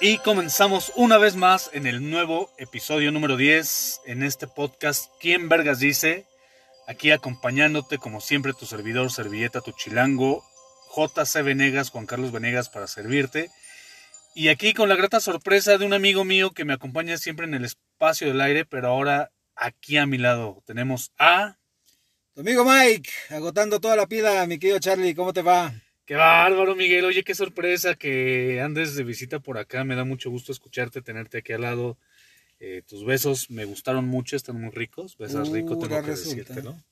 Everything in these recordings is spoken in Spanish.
Y comenzamos una vez más en el nuevo episodio número 10 en este podcast ¿Quién Vergas dice? Aquí acompañándote como siempre tu servidor, servilleta, tu chilango, JC Venegas, Juan Carlos Venegas para servirte. Y aquí con la grata sorpresa de un amigo mío que me acompaña siempre en el espacio del aire, pero ahora aquí a mi lado tenemos a... Tu amigo Mike, agotando toda la pila, mi querido Charlie, ¿cómo te va? Qué bárbaro, Miguel. Oye, qué sorpresa que andes de visita por acá. Me da mucho gusto escucharte, tenerte aquí al lado. Eh, tus besos me gustaron mucho, están muy ricos. Besas rico, Uh, tengo ahora que resulta. decírtelo.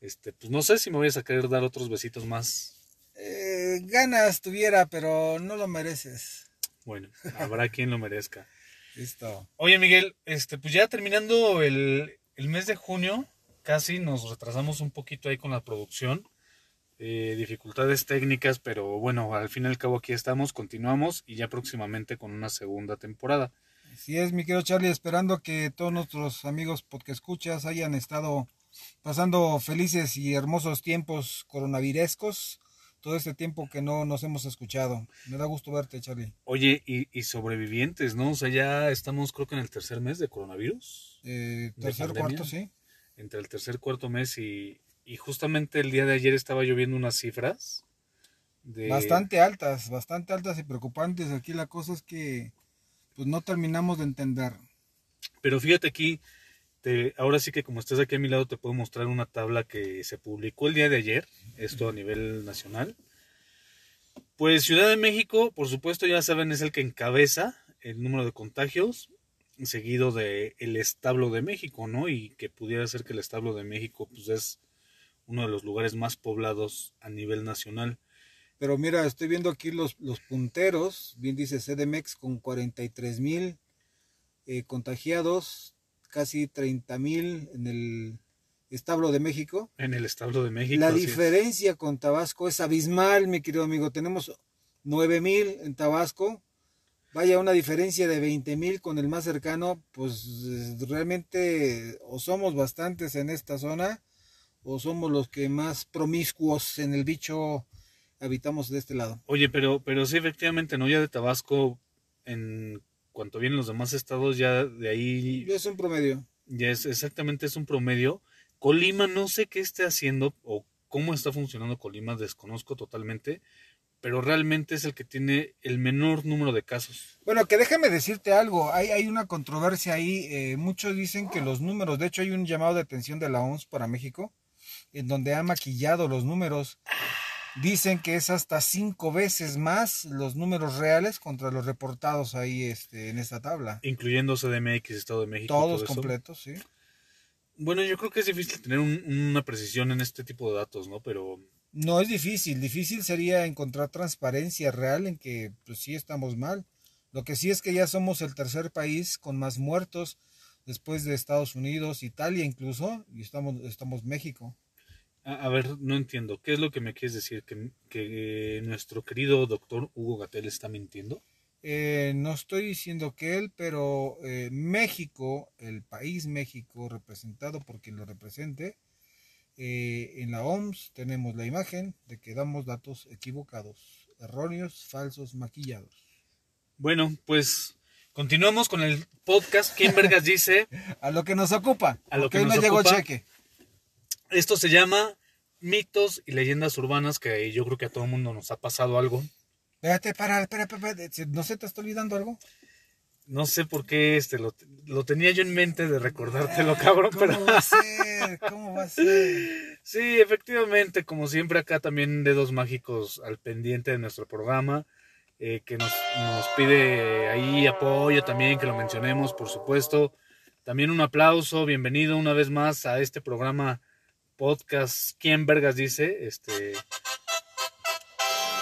Este, pues no sé si me vayas a querer dar otros besitos más. Eh, ganas tuviera, pero no lo mereces. Bueno, habrá quien lo merezca. Listo. Oye, Miguel, este, pues ya terminando el, el mes de junio, casi nos retrasamos un poquito ahí con la producción. Eh, dificultades técnicas, pero bueno, al fin y al cabo aquí estamos, continuamos y ya próximamente con una segunda temporada. Así es, mi querido Charlie, esperando que todos nuestros amigos podcast escuchas hayan estado pasando felices y hermosos tiempos coronavirescos. Todo este tiempo que no nos hemos escuchado. Me da gusto verte, Charlie. Oye, y, y sobrevivientes, ¿no? O sea, ya estamos creo que en el tercer mes de coronavirus, Eh, ¿De tercer, cuarto, sí. entre el tercer cuarto mes y, y justamente el día de ayer estaba yo viendo unas cifras de... Bastante altas, bastante altas y preocupantes. Aquí la cosa es que pues no terminamos de entender. Pero fíjate aquí, te, ahora sí que como estás aquí a mi lado te puedo mostrar una tabla que se publicó el día de ayer, esto a nivel nacional. Pues Ciudad de México, por supuesto, ya saben, es el que encabeza el número de contagios, seguido de el establo de México, ¿no? Y que pudiera ser que el establo de México pues es uno de los lugares más poblados a nivel nacional. Pero mira, estoy viendo aquí los, los punteros, bien dice CDMX, con 43 mil eh, contagiados, casi 30 mil en el establo de México. En el establo de México. La es. diferencia con Tabasco es abismal, mi querido amigo. Tenemos 9 mil en Tabasco. Vaya, una diferencia de 20 mil con el más cercano, pues realmente o somos bastantes en esta zona o somos los que más promiscuos en el bicho habitamos de este lado. Oye, pero, pero sí, efectivamente, ¿no? Ya de Tabasco, en cuanto vienen los demás estados, ya de ahí Es un promedio. ya es exactamente es un promedio. Colima no sé qué esté haciendo o cómo está funcionando Colima, desconozco totalmente, pero realmente es el que tiene el menor número de casos. Bueno, que déjame decirte algo, hay, hay una controversia ahí, eh, muchos dicen que los números, de hecho hay un llamado de atención de la OMS para México, en donde ha maquillado los números, dicen que es hasta cinco veces más los números reales contra los reportados ahí este, en esta tabla. Incluyendo CDMX, Estado de México. Todos todo completos, sí. Bueno, yo creo que es difícil tener un- una precisión en este tipo de datos, ¿no? Pero No es difícil, difícil sería encontrar transparencia real en que pues sí estamos mal. Lo que sí es que ya somos el tercer país con más muertos después de Estados Unidos, Italia incluso, y estamos, estamos México. A, a ver, no entiendo. ¿Qué es lo que me quieres decir? ¿Que, que nuestro querido doctor Hugo Gatel está mintiendo? Eh, no estoy diciendo que él, pero eh, México, el país México, representado por quien lo represente, eh, en la OMS tenemos la imagen de que damos datos equivocados, erróneos, falsos, maquillados. Bueno, pues continuamos con el podcast. ¿Quién vergas dice? A lo que nos ocupa. A lo porque que hoy nos me llegó cheque. Esto se llama mitos y leyendas urbanas, que yo creo que a todo el mundo nos ha pasado algo. Espérate, para, espera, ¿no se te está olvidando algo? No sé por qué este lo, lo tenía yo en mente de recordártelo, cabrón, ¿Cómo pero va a ser? ¿Cómo va a ser? sí, efectivamente, como siempre acá también dedos mágicos al pendiente de nuestro programa, eh, que nos, nos pide ahí apoyo también, que lo mencionemos, por supuesto. También un aplauso, bienvenido una vez más a este programa podcast. ¿Quién vergas dice? Este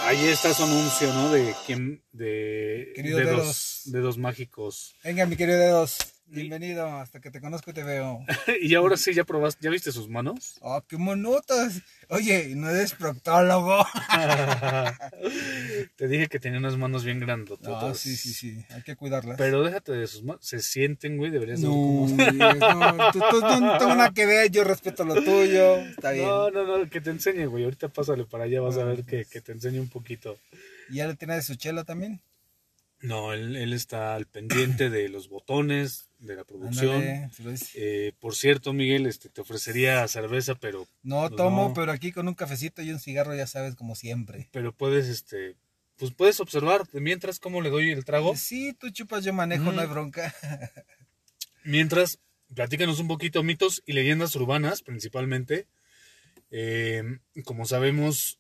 ahí está su anuncio, ¿no? De quién de Querido dedos, Dedos. dedos mágicos. Venga, mi querido Dedos, bienvenido, hasta que te conozco y te veo. y ahora sí ya probaste, ¿ya viste sus manos? Oh, qué monotas. Oye, ¿no eres proctólogo? Te dije que tenía unas manos bien grandototas. No, sí, sí, sí, hay que cuidarlas. Pero déjate de sus manos. Se sienten, güey. Deberías no, cómo- no, tú, tú no tengo nada que ver, yo respeto lo tuyo, está bien. No, no, no, que te enseñe, güey. Ahorita pásale para allá, vas a ver que, que te enseñe un poquito. ¿Y ya le tienes de su chela también? No, él, él está al pendiente de los botones, de la producción. Ándale, Eh, por cierto, Miguel, este, te ofrecería cerveza, pero, No Pues tomo, no. pero aquí con un cafecito y un cigarro, ya sabes, como siempre. pero puedes, este, pues puedes observar de mientras cómo le doy el trago. Sí, tú chupas, yo manejo, Mm. no hay bronca. Mientras, platícanos un poquito mitos y leyendas urbanas, principalmente. Eh, como sabemos,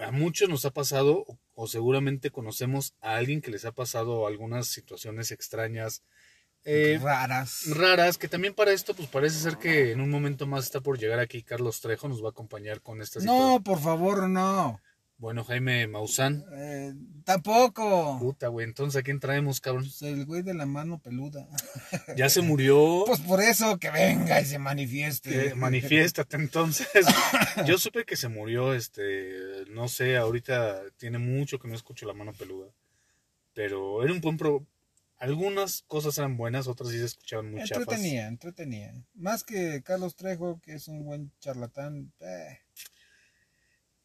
a muchos nos ha pasado, o, seguramente conocemos a alguien que les ha pasado algunas situaciones extrañas, eh, Raras. raras, que también para esto, pues parece ser que en un momento más está por llegar aquí Carlos Trejo, nos va a acompañar con esta situación. No, por favor, no. Bueno, Jaime Maussan. Eh, tampoco. Puta, güey, entonces ¿a quién traemos, cabrón? Pues el güey de la mano peluda. Ya se murió. Pues por eso que venga y se manifieste. Eh, manifiéstate entonces. Yo supe que se murió, este, no sé, ahorita tiene mucho que no escucho la mano peluda. Pero era un buen pro... Algunas cosas eran buenas, otras sí se escuchaban muy chafas. Entretenía, entretenía. Más que Carlos Trejo, que es un buen charlatán. eh.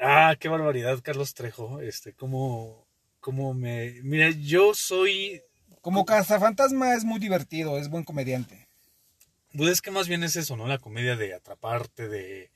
Ah, qué barbaridad, Carlos Trejo. Este, cómo, cómo me... Mira, yo soy... Como cazafantasma es muy divertido, es buen comediante. Pues es que más bien es eso, ¿no? La comedia de atraparte, de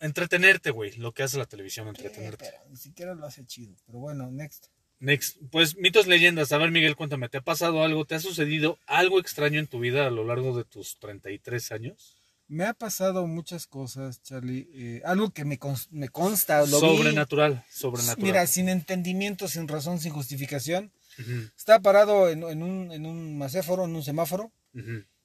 entretenerte, güey. Lo que hace la televisión, Eh, entretenerte. pero ni siquiera lo hace chido. Pero bueno, next. Next, pues mitos, leyendas. A ver, Miguel, cuéntame, ¿te ha pasado algo? ¿Te ha sucedido algo extraño en tu vida a lo largo de tus 33 años? Me ha pasado muchas cosas, Charlie. eh, algo que me, cons- me consta. Lo vi- sobrenatural, sobrenatural. Mira, sin entendimiento, sin razón, sin justificación. Estaba parado en, en un, en un macéforo, en un semáforo.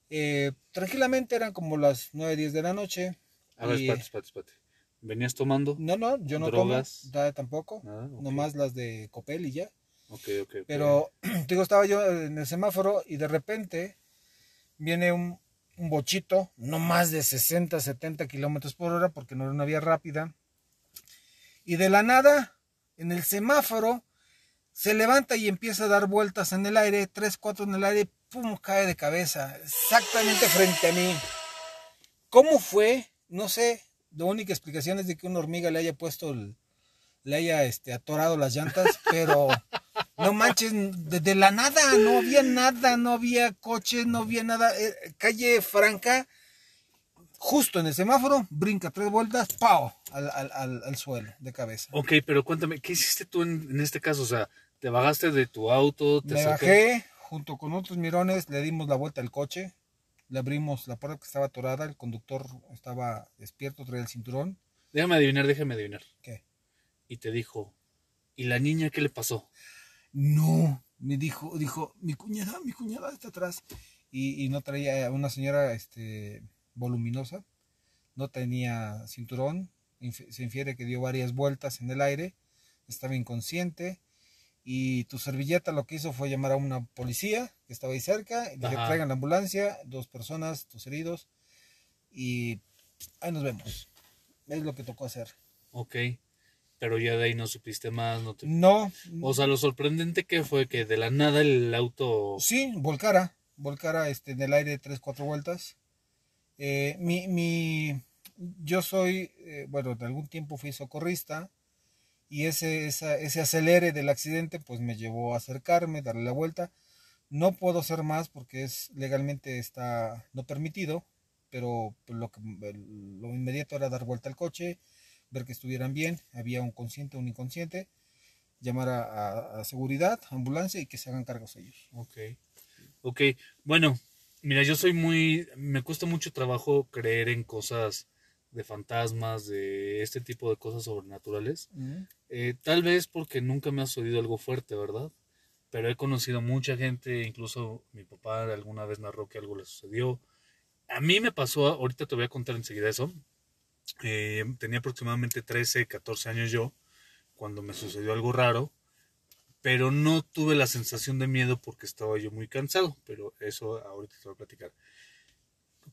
Eh, tranquilamente eran como las 9, 10 de la noche. A ver, Y- espérate, espérate, espérate. ¿Venías tomando? No, no, yo no ¿Drogas? tomo, da, tampoco. Nada, ok. Nomás las de Copel y ya. Ok, ok, ok. Pero, te digo, estaba yo en el semáforo y de repente viene un, un bochito, no más de 60, 70 kilómetros por hora, porque no era una vía rápida. Y de la nada, en el semáforo, se levanta y empieza a dar vueltas en el aire, 3, 4 en el aire, pum, cae de cabeza, exactamente frente a mí. ¿Cómo fue? No sé. La única explicación es de que una hormiga le haya puesto le haya este, atorado las llantas, pero no manches, desde la nada, no había nada, no había coches, no había nada. eh, calle franca, justo en el semáforo, brinca tres vueltas, ¡pau! al, al, al, al suelo de cabeza. Ok, pero cuéntame, ¿qué hiciste tú en, en este caso? O sea, ¿te bajaste de tu auto? Te Me bajé, junto con otros mirones, le dimos la vuelta al coche, le abrimos la puerta que estaba atorada, el conductor estaba despierto, traía el cinturón. Déjame adivinar, déjame adivinar. ¿Qué? Y te dijo, ¿y la niña qué le pasó? No, me dijo, dijo, mi cuñada, mi cuñada está atrás. Y, y no traía una señora este, voluminosa, no tenía cinturón, inf- se infiere que dio varias vueltas en el aire, estaba inconsciente. Y tu servilleta lo que hizo fue llamar a una policía que estaba ahí cerca, y Ajá. traigan la ambulancia, dos personas, tus heridos, y ahí nos vemos. Es lo que tocó hacer. Ok, pero ya de ahí no supiste más, no te... No, O sea, lo sorprendente que fue que de la nada el auto... Sí, volcara, volcara este, en el aire tres, cuatro vueltas. Eh, mi, mi, yo soy, eh, bueno, de algún tiempo fui socorrista y ese, esa- ese acelere del accidente pues me llevó a acercarme, darle la vuelta. No puedo hacer más porque es legalmente está no permitido, pero lo, que, lo inmediato era dar vuelta al coche, ver que estuvieran bien, había un consciente, un inconsciente, llamar a, a- a seguridad, ambulancia y que se hagan cargos ellos. Ok. Ok, bueno, mira, yo soy muy... Me cuesta mucho trabajo creer en cosas de fantasmas, de este tipo de cosas sobrenaturales. Eh, tal vez porque nunca me ha sucedido algo fuerte, ¿verdad? Pero he conocido mucha gente, incluso mi papá alguna vez narró que algo le sucedió. A mí me pasó, ahorita te voy a contar enseguida eso. Eh, tenía aproximadamente 13, 14 años yo, cuando me sucedió algo raro, pero no tuve la sensación de miedo porque estaba yo muy cansado, pero eso ahorita te voy a platicar.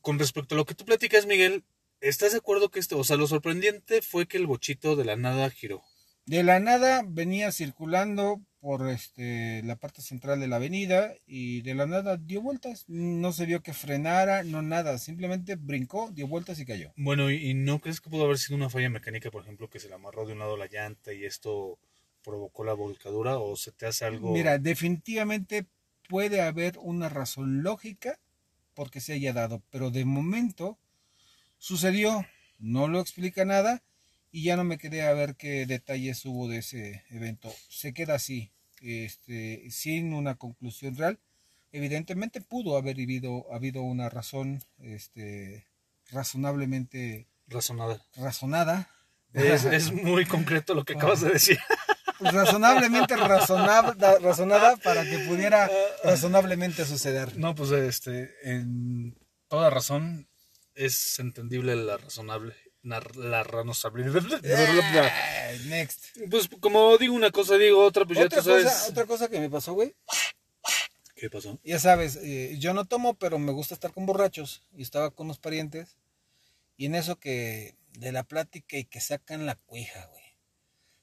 Con respecto a lo que tú platicas, Miguel, ¿estás de acuerdo que esto, o sea, lo sorprendente fue que el bochito de la nada giró? De la nada venía circulando por este la parte central de la avenida y de la nada dio vueltas. No se vio que frenara, no nada, simplemente brincó, dio vueltas y cayó. Bueno, ¿y no crees que pudo haber sido una falla mecánica, por ejemplo, que se le amarró de un lado la llanta y esto provocó la volcadura o se te hace algo... Mira, definitivamente puede haber una razón lógica porque se haya dado, pero de momento sucedió, no lo explica nada y ya no me quedé a ver qué detalles hubo de ese evento. Se queda así, este, sin una conclusión real. Evidentemente pudo haber habido, habido una razón este, razonablemente razonada. razonada. Es, es muy concreto lo que acabas de decir. Pues razonablemente razonada, razonada para que pudiera razonablemente suceder. No, pues este, en toda razón es entendible la razonable, la. Eh, next. Pues como digo una cosa, digo otra, pues ya tú sabes. otra cosa que me pasó, güey. ¿Qué pasó? Ya sabes, eh, yo no tomo, pero me gusta estar con borrachos. Y estaba con unos parientes. Y en eso que de la plática y que sacan la cuija, güey.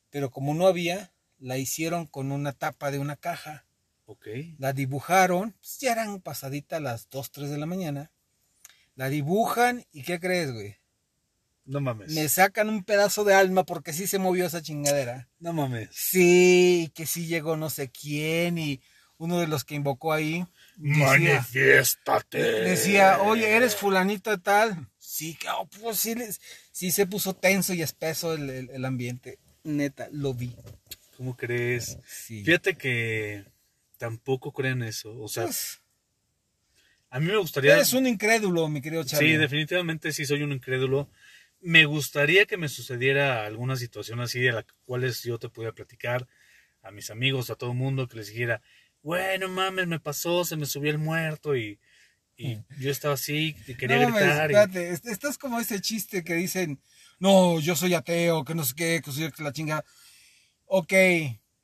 Pero como no había, la hicieron con una tapa de una caja. Ok. La dibujaron, pues ya eran pasadita las 2, 3 de la mañana. La dibujan y ¿qué crees, güey? No mames. Me sacan un pedazo de alma porque sí se movió esa chingadera. No mames. Sí, y que sí llegó no sé quién y uno de los que invocó ahí decía, Manifiéstate. decía, oye, ¿eres fulanito de tal? Sí, que, oh, pues sí, les- sí se puso tenso y espeso el, el- el ambiente. Neta, lo vi. ¿Cómo crees? Sí. Fíjate que tampoco creen eso. O sea, Pues, a mí me gustaría. eres un incrédulo, mi querido Charlie. Sí, definitivamente sí soy un incrédulo. Me gustaría que me sucediera alguna situación así de la cuales yo te pudiera platicar a mis amigos, a todo el mundo, que les dijera, bueno, mames, me pasó, se me subió el muerto y, y yo estaba así y quería Mm. No mames, gritar. y- espérate, est- estás como ese chiste que dicen, no, yo soy ateo, que no sé qué, que soy la chinga. Ok,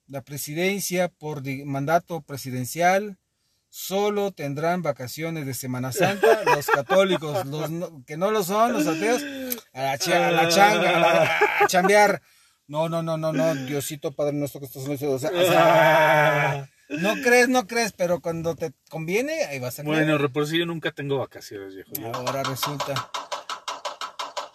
la presidencia por mandato presidencial solo tendrán vacaciones de Semana Santa los católicos, los no- que no lo son, los ateos, a la, cha- a la changa, a, la- a chambear. No, no, no, no, no, Diosito Padre nuestro que estás en el cielo. O sea, o sea, no crees, no crees, pero cuando te conviene, ahí vas a creer. Bueno, por si yo nunca tengo vacaciones, viejo. Ahora resulta.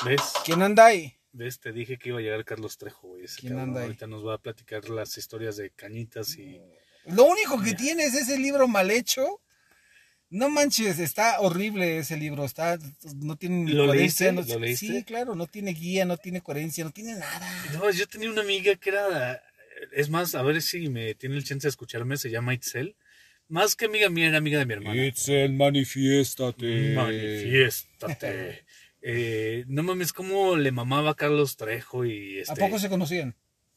¿Ves? ¿Quién anda ahí? ¿Ves? Te dije que iba a llegar Carlos Trejo, güey. ese ¿Quién anda ahí? Ahorita nos va a platicar las historias de cañitas y... Lo único que tiene es ese libro mal hecho. No manches, está horrible ese libro. Está, no tiene ni ¿Lo coherencia. leíste? no- ¿Lo leíste? Sí, claro, no tiene guía, no tiene coherencia, no tiene nada. No, yo tenía una amiga que era. Es más, a ver si me tiene el chance de escucharme, se llama Itzel. Más que amiga mía, era amiga de mi hermana. Itzel, manifiéstate. Manifiéstate. Eh, no mames, cómo le mamaba a Carlos Trejo y ¿A este. poco se conocían?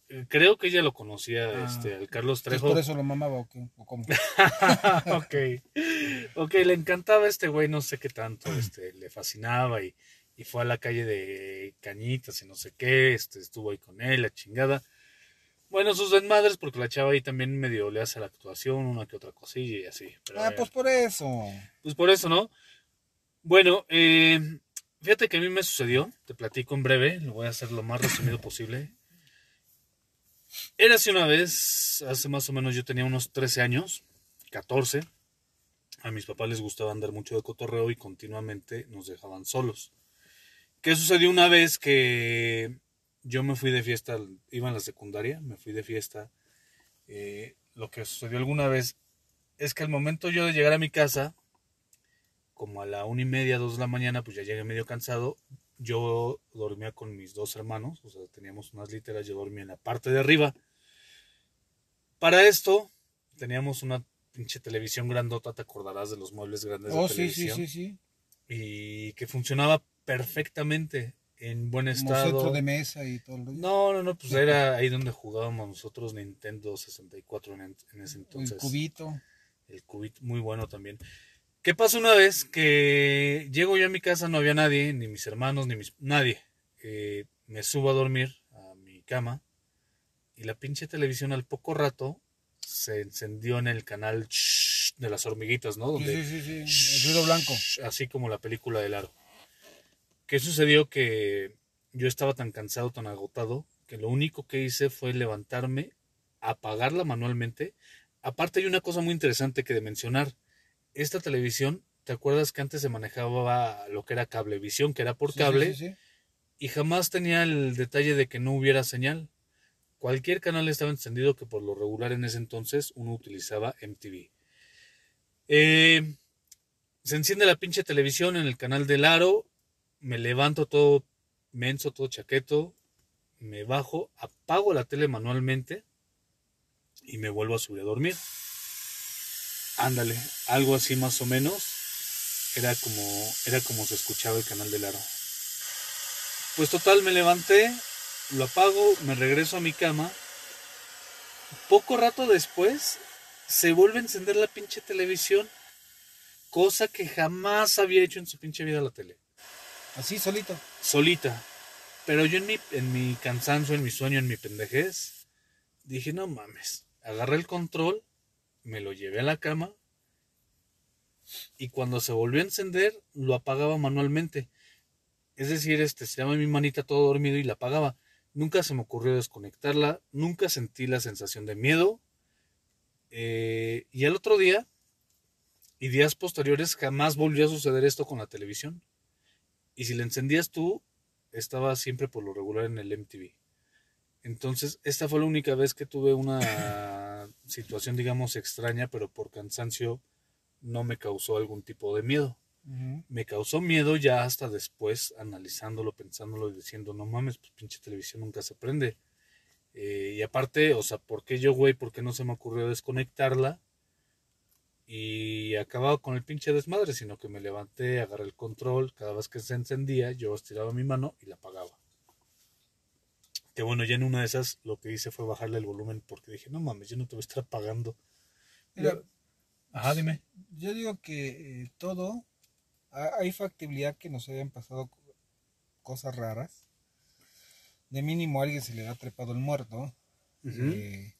Eh, Creo que ella lo conocía, Ah. este, al Carlos Trejo. por eso lo mamaba o, qué? ¿O cómo? ok. Ok, le encantaba este güey, no sé qué tanto, este, le fascinaba y, y fue a la calle de Cañitas y no sé qué, este, estuvo ahí con él, la chingada. Bueno, sus desmadres, porque la chava ahí también medio le hace la actuación, una que otra cosilla y así. Pero, Ah, eh, pues por eso. pues por eso, ¿no? Bueno, eh, fíjate que a mí me sucedió, te platico en breve, lo voy a hacer lo más resumido posible. Era así una vez, hace más o menos yo tenía unos 13 años, 14. A mis papás les gustaba andar mucho de cotorreo y continuamente nos dejaban solos. ¿Qué sucedió una vez que yo me fui de fiesta, iba en la secundaria, me fui de fiesta? eh, lo que sucedió alguna vez es que al momento yo de llegar a mi casa, como a la una y media, dos de la mañana, pues ya llegué medio cansado. Yo dormía con mis dos hermanos, o sea, teníamos unas literas, yo dormía en la parte de arriba. Para esto, teníamos una pinche televisión grandota, te acordarás de los muebles grandes de Oh, sí, sí, televisión. sí, sí. Y que funcionaba perfectamente, en buen Como estado. centro de mesa y todo. lo- No, no, no, pues era ahí donde jugábamos nosotros Nintendo 64 en, en ese entonces. el cubito. El cubito, muy bueno también. ¿Qué pasó una vez? Que llego yo a mi casa, no había nadie, ni mis hermanos, ni mis... Nadie. Eh, me subo a dormir a mi cama y la pinche televisión al poco rato se encendió en el canal de las hormiguitas, ¿no? Sí, Donde, sí, sí, sí. El ruido blanco. así como la película del aro. ¿Qué sucedió? Que yo estaba tan cansado, tan agotado, que lo único que hice fue levantarme, apagarla manualmente. Aparte hay una cosa muy interesante que de mencionar. Esta televisión, ¿te acuerdas que antes se manejaba lo que era cablevisión, que era por sí, cable? sí, sí. Y jamás tenía el detalle de que no hubiera señal. cualquier canal estaba encendido que por lo regular en ese entonces uno utilizaba MTV. Eh, se enciende la pinche televisión en el canal del aro, me levanto todo menso, todo chaqueto, me bajo, apago la tele manualmente y me vuelvo a subir a dormir. Ándale, algo así más o menos. Era como, era como se escuchaba el canal del aro. Pues total, me levanté, lo apago, me regreso a mi cama. Poco rato después se vuelve a encender la pinche televisión, cosa que jamás había hecho en su pinche vida la tele. Así solito. Solita. Pero yo en mi, en mi cansancio, en mi sueño, en mi pendejez, dije, no mames. Agarré el control, me lo llevé a la cama y cuando se volvió a encender, lo apagaba manualmente. Es decir, este, se llama mi manita todo dormido y la apagaba. Nunca se me ocurrió desconectarla, nunca sentí la sensación de miedo. Eh, y el otro día, y días posteriores, jamás volvió a suceder esto con la televisión. Y si la encendías tú, estaba siempre por lo regular en el MTV. Entonces, esta fue la única vez que tuve una situación, digamos, extraña, pero por cansancio no me causó algún tipo de miedo. Me causó miedo ya hasta después, analizándolo, pensándolo y diciendo, no mames, pues pinche televisión nunca se prende. Eh, y aparte, o sea, ¿por qué yo, güey? ¿Por qué no se me ocurrió desconectarla? Y acababa con el pinche desmadre, sino que me levanté, agarré el control, cada vez que se encendía, yo estiraba mi mano y la apagaba. Que bueno, ya en una de esas lo que hice fue bajarle el volumen porque dije, no mames, yo no te voy a estar apagando. Mira, Ajá, dime. Yo digo que eh, todo, ha- hay factibilidad que nos hayan pasado co- cosas raras. De mínimo a alguien se le ha trepado el muerto. Eh,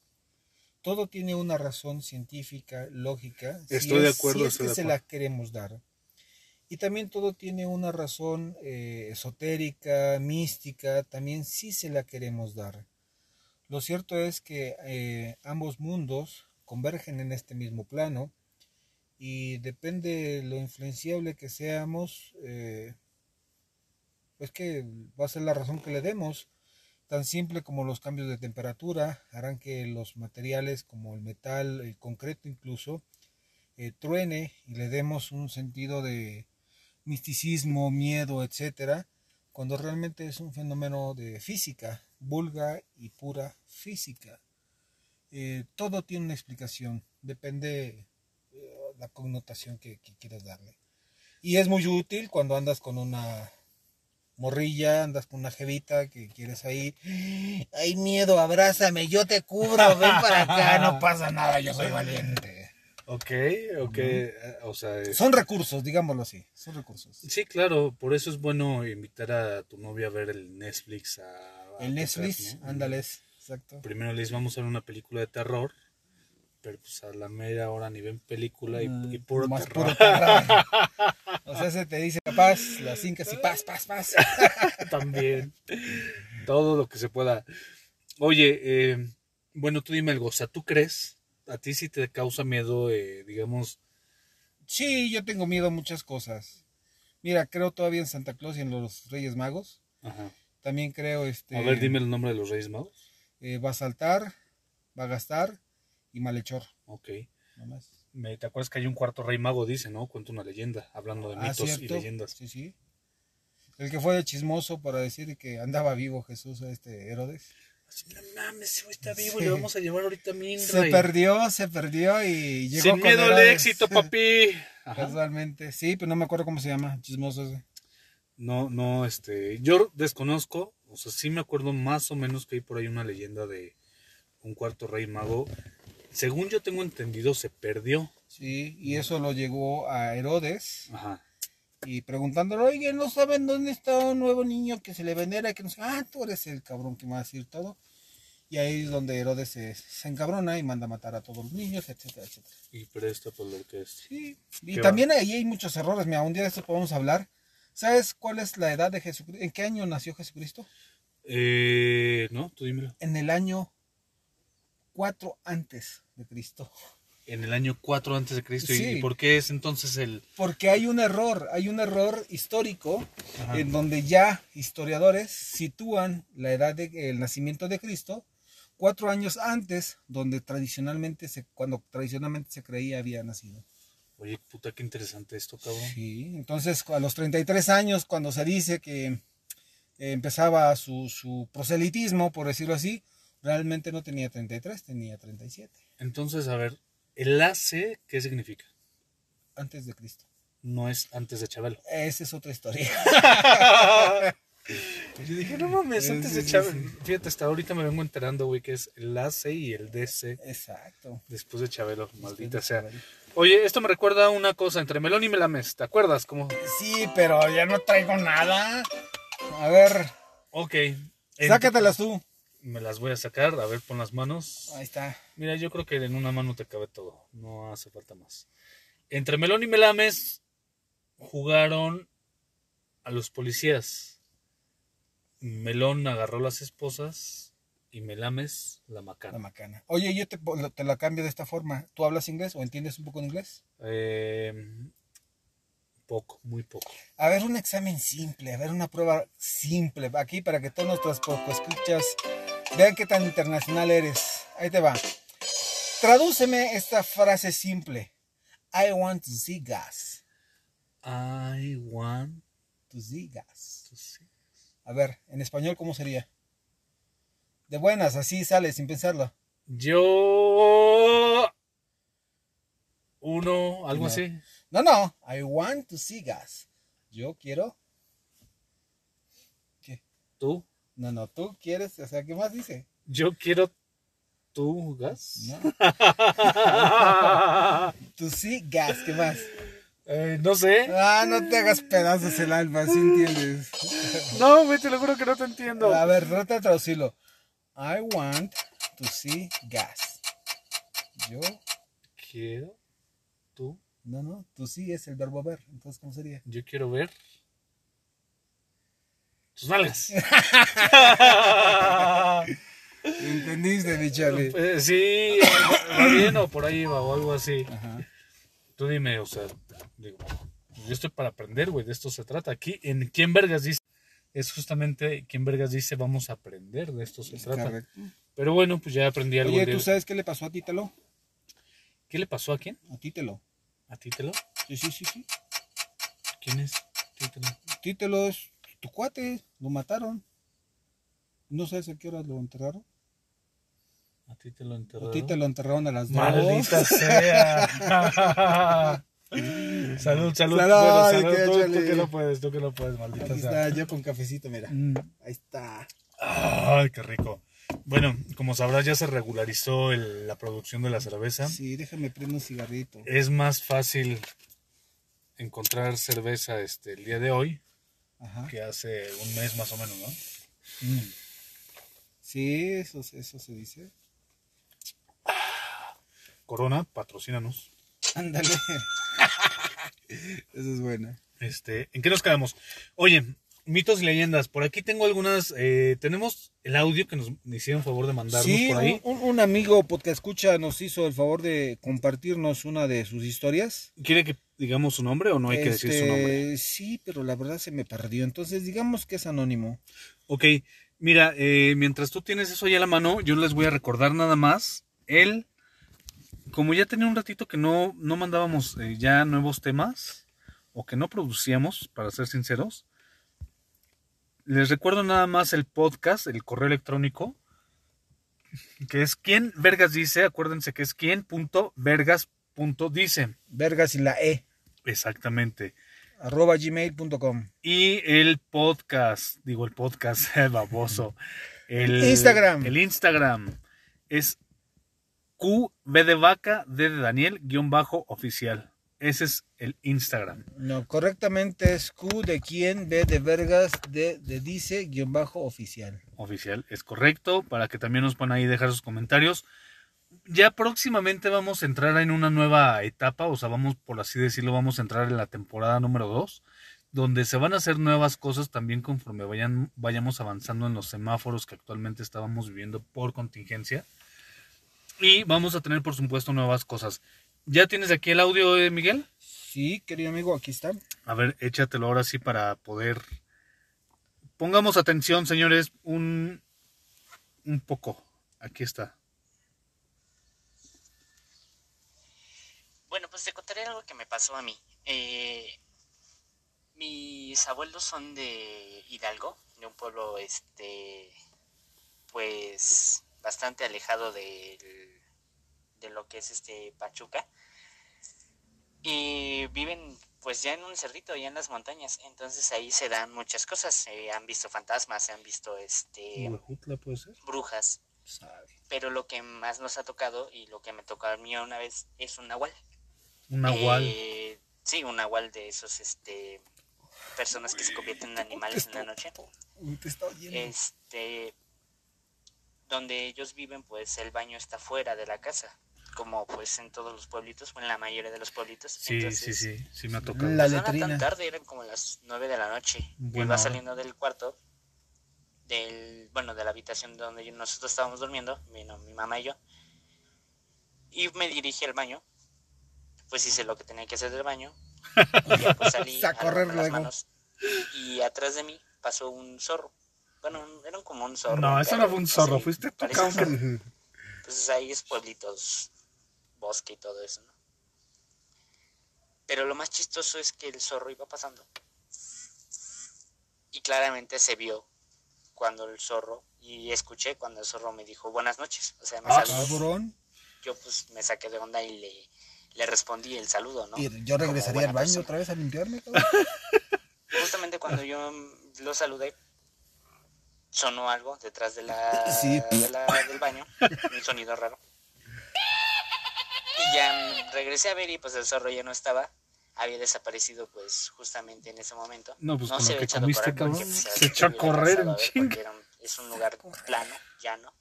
todo tiene una razón científica, lógica. si Estoy de acuerdo, Si es estoy que de se la queremos dar. Y también todo tiene una razón eh, esotérica, mística, también sí se la queremos dar. Lo cierto es que eh, ambos mundos convergen en este mismo plano y depende de lo influenciable que seamos, eh, pues que va a ser la razón que le demos. Tan simple como los cambios de temperatura harán que los materiales como el metal, el concreto incluso, truene y le demos un sentido de misticismo, miedo, etcétera, cuando realmente es un fenómeno de física, vulga y pura física. Eh, todo tiene una explicación, depende eh, la connotación que, que quieras darle. Y es muy útil cuando andas con una morrilla, andas con una jevita que quieres ahí. Hay miedo, abrázame, yo te cubro, ven para acá, no pasa nada, yo soy valiente. Ok, ok, eh, o sea... es- Son recursos, digámoslo así, son recursos. Sí, claro, por eso es bueno invitar a tu novia a ver el Netflix. A, a El Netflix, ¿no? ándales, exacto. Primero les vamos a ver una película de terror, pero pues a la media hora ni ven película y, Mm, y puro más terror. puro terror. O sea, se te dice paz, las cincas y paz, paz, paz. También. Todo lo que se pueda. Oye, eh, bueno, tú dime algo, o sea, ¿tú crees? ¿A ti sí te causa miedo, eh, digamos, Sí, yo tengo miedo a muchas cosas. Mira, creo todavía en Santa Claus y en los Reyes Magos. ajá. También creo, este... A ver, dime el nombre de los Reyes Magos. eh, va a saltar, va a gastar y malhechor. Ok. nomás. Me, ¿Te acuerdas que hay un cuarto rey mago, dice, ¿no? Cuenta una leyenda, hablando de Ah, mitos y leyendas. Sí, sí. El que fue de chismoso para decir que andaba vivo Jesús a este Herodes. Así, no mames, ese güey está vivo, Sí. le vamos a llevar ahorita a Minra. Se y- perdió, se perdió y llegó Sin miedo al éxito, papi. Casualmente. Sí, pero no me acuerdo cómo se llama. Chismoso ese. No, no, este, yo desconozco, o sea, sí me acuerdo más o menos que hay por ahí una leyenda de un cuarto rey mago. Según yo tengo entendido, se perdió. Sí, y eso lo llegó a Herodes Ajá. Y preguntándole, oye, ¿no saben dónde está un nuevo niño que se le venera? Que no sé, ah, tú eres el cabrón que me va a decir todo. Y ahí es donde Herodes se, se encabrona y manda a matar a todos los niños, etcétera, etcétera. Y presta por lo que es. Sí, y también ahí hay muchos errores. Mira, un día de esto podemos hablar. ¿Sabes cuál es la edad de Jesucristo? ¿En qué año nació Jesucristo? Eh, no, tú dímelo. En el año 4 antes de Cristo. En el año 4 antes de Cristo. ¿Y- Sí. ¿Y por qué es entonces el Porque hay un error, hay un error histórico Ajá. en donde ya historiadores sitúan la edad del nacimiento de Cristo cuatro años antes, donde tradicionalmente se, cuando tradicionalmente se creía había nacido. Oye, puta, qué interesante esto, cabrón. Sí, entonces a los 33 años, cuando se dice que eh, empezaba su, su proselitismo, por decirlo así, realmente no tenía 33, tenía 37, Entonces, a ver, el AC, ¿qué significa? antes de Cristo. No es antes de Chabelo. Esa es otra historia. Yo dije, no mames, antes de sí, Chabelo. sí. Fíjate, hasta ahorita me vengo enterando, güey, que es el AC y el DC Exacto. después de Chabelo, maldita sea. Oye, esto me recuerda a una cosa entre Melón y Melames, ¿te acuerdas? Como, Sí, pero ya no traigo nada. A ver, ok. sácatelas tú. Me las voy a sacar, a ver, pon las manos. Ahí está. Mira, yo creo que en una mano te cabe todo, no hace falta más. Entre Melón y Melames jugaron a los policías. Melón agarró las esposas y Melames la La macana. macana. Oye, yo te, te la cambio de esta forma. ¿Tú hablas inglés o entiendes un poco de inglés? Eh, poco, muy poco. A ver, un examen simple, a ver, una prueba simple. Aquí para que todos nuestros poco escuchas vean qué tan internacional eres. Ahí te va. Tradúceme esta frase simple. I want to see gas. I want To see gas. to see. A ver, en español, ¿cómo sería? De buenas, así sale, sin pensarlo. Yo. Uno, algo No. así. No, no. I want to see gas. Yo quiero. ¿Qué? Tú. No, no, tú quieres. O sea, ¿qué más dice? Yo quiero tu gas. No. To see gas, ¿qué más? Eh, no sé. Ah, no te hagas pedazos el alma, ¿sí entiendes? No, güey, te lo juro que no te entiendo. A ver, trata de traducirlo. I want to see gas. Yo, Quiero tú. No, no, to see es el verbo ver. Entonces, ¿cómo sería? Yo quiero ver tus nalgas. ¿Entendiste, mi? Eh, sí, va bien o por ahí va o algo así. Ajá. Tú dime, o sea, digo, yo estoy para aprender, güey, de esto se trata. Aquí, en quién vergas dice, es justamente quién vergas dice, vamos a aprender, de esto se Es trata. correcto. Pero bueno, pues ya aprendí algo Oye, de... ¿tú sabes qué le pasó a Títelo? ¿Qué le pasó a quién? A Títelo. ¿A Títelo? Sí, sí, sí, sí. ¿Quién es Títelo? Títelo es tu cuate, lo mataron. ¿No sabes a qué hora lo enterraron? A Títelo A enterrado. ti te lo enterraron a las dos. Maldita sea. salud, salud. Salud, bueno, salud. Tú, tú que no puedes, tú que no puedes, maldita Aquí sea. está, yo con cafecito, mira. Mm. Ahí está. Ay, qué rico. Bueno, como sabrás, ya se regularizó el- la producción de la cerveza. Sí, déjame prender un cigarrito. Es más fácil encontrar cerveza este, el día de hoy Ajá. que hace un mes más o menos, ¿no? Sí, eso, eso se dice. Corona, patrocínanos. Ándale. Eso es bueno. Este, ¿En qué nos quedamos? Oye, mitos y leyendas. Por aquí tengo algunas. eh, tenemos el audio que nos hicieron favor de mandarnos Sí, por ahí. un, un amigo podcast escucha nos hizo el favor de compartirnos una de sus historias. ¿Quiere que digamos su nombre o no hay que decir su Este, nombre? Sí, pero la verdad se me perdió. Entonces, digamos que es anónimo. Ok, mira, eh, mientras tú tienes eso ahí a la mano, yo les voy a recordar nada más. Él, como ya tenía un ratito que no, no mandábamos eh, ya nuevos temas, o que no producíamos, para ser sinceros, les recuerdo nada más el podcast, el correo electrónico, que es quien vergas dice, acuérdense que es quien punto vergas punto dice. Vergas y la E. Exactamente. Arroba gmail.com. Y el podcast, digo el podcast, baboso. El Instagram. El Instagram es QB de vaca, D de Daniel, guion bajo oficial. Ese es el Instagram. No, correctamente es Q de quien, B de vergas, D de dice, guion bajo oficial. Oficial, es correcto, para que también nos puedan ahí dejar sus comentarios. Ya próximamente vamos a entrar en una nueva etapa, o sea, vamos, por así decirlo, vamos a entrar en la temporada número 2, donde se van a hacer nuevas cosas también conforme vayan, vayamos avanzando en los semáforos que actualmente estábamos viviendo por contingencia. Y vamos a tener, por supuesto, nuevas cosas. ¿Ya tienes aquí el audio, eh, Miguel? Sí, querido amigo, aquí está. A ver, échatelo ahora sí para poder... Pongamos atención, señores, un, un poco. Aquí está. Bueno, pues te contaré algo que me pasó a mí. Eh, mis abuelos son de Hidalgo, de un pueblo, este, pues, bastante alejado de, de lo que es este Pachuca. Y viven pues ya en un cerrito, ya en las montañas. Entonces ahí se dan muchas cosas. Se han visto fantasmas, se han visto este puede ser? brujas. Pero lo que más nos ha tocado y lo que me tocó a mí una vez es un nahual. Un nahual. Eh, sí, un nahual de esos este personas que se convierten en animales en la noche. Este donde ellos viven, pues el baño está fuera de la casa como pues en todos los pueblitos, o en la mayoría de los pueblitos. Sí, sí, sí, sí me ha tocado. La no tan tarde, eran como las nueve de la noche. Yo iba saliendo del cuarto, del, bueno, de la habitación donde nosotros estábamos durmiendo, vino mi mamá y yo, y me dirigí al baño, pues hice lo que tenía que hacer del baño, y ya pues salí a, correr las manos, y atrás de mí pasó un zorro. Bueno, era como un zorro. No, eso no fue un zorro, fuiste tú, Entonces ahí es pueblitos bosque y todo eso, ¿no? Pero lo más chistoso es que el zorro iba pasando. Y claramente se vio cuando el zorro, y escuché cuando el zorro me dijo buenas noches. O sea, me ah, saludó. Yo pues me saqué de onda y le, le respondí el saludo, ¿no? Y yo regresaría al baño otra vez a limpiarme, Justamente cuando yo lo saludé, sonó algo detrás de la, de la, del baño, un sonido raro. Y ya regresé a ver y pues el zorro ya no estaba. Había desaparecido pues justamente en ese momento. No, pues no se había echado comiste, correr porque, pues, se echó a correr en Es un lugar plano, llano.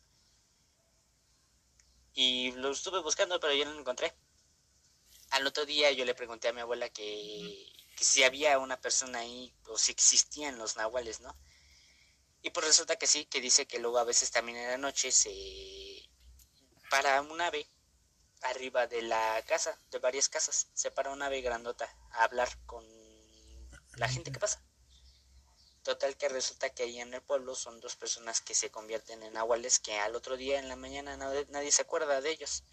Y lo estuve buscando, pero ya no lo encontré. Al otro día yo le pregunté a mi abuela que, que si había una persona ahí o si existían los nahuales, ¿no? Y pues resulta que sí, que dice que luego a veces también en la noche se para un ave arriba de la casa, de varias casas. Se para una ave grandota a hablar con la gente que pasa. Total que resulta que ahí en el pueblo son dos personas que se convierten en nahuales que al otro día en la mañana nadie, se acuerda de ellos.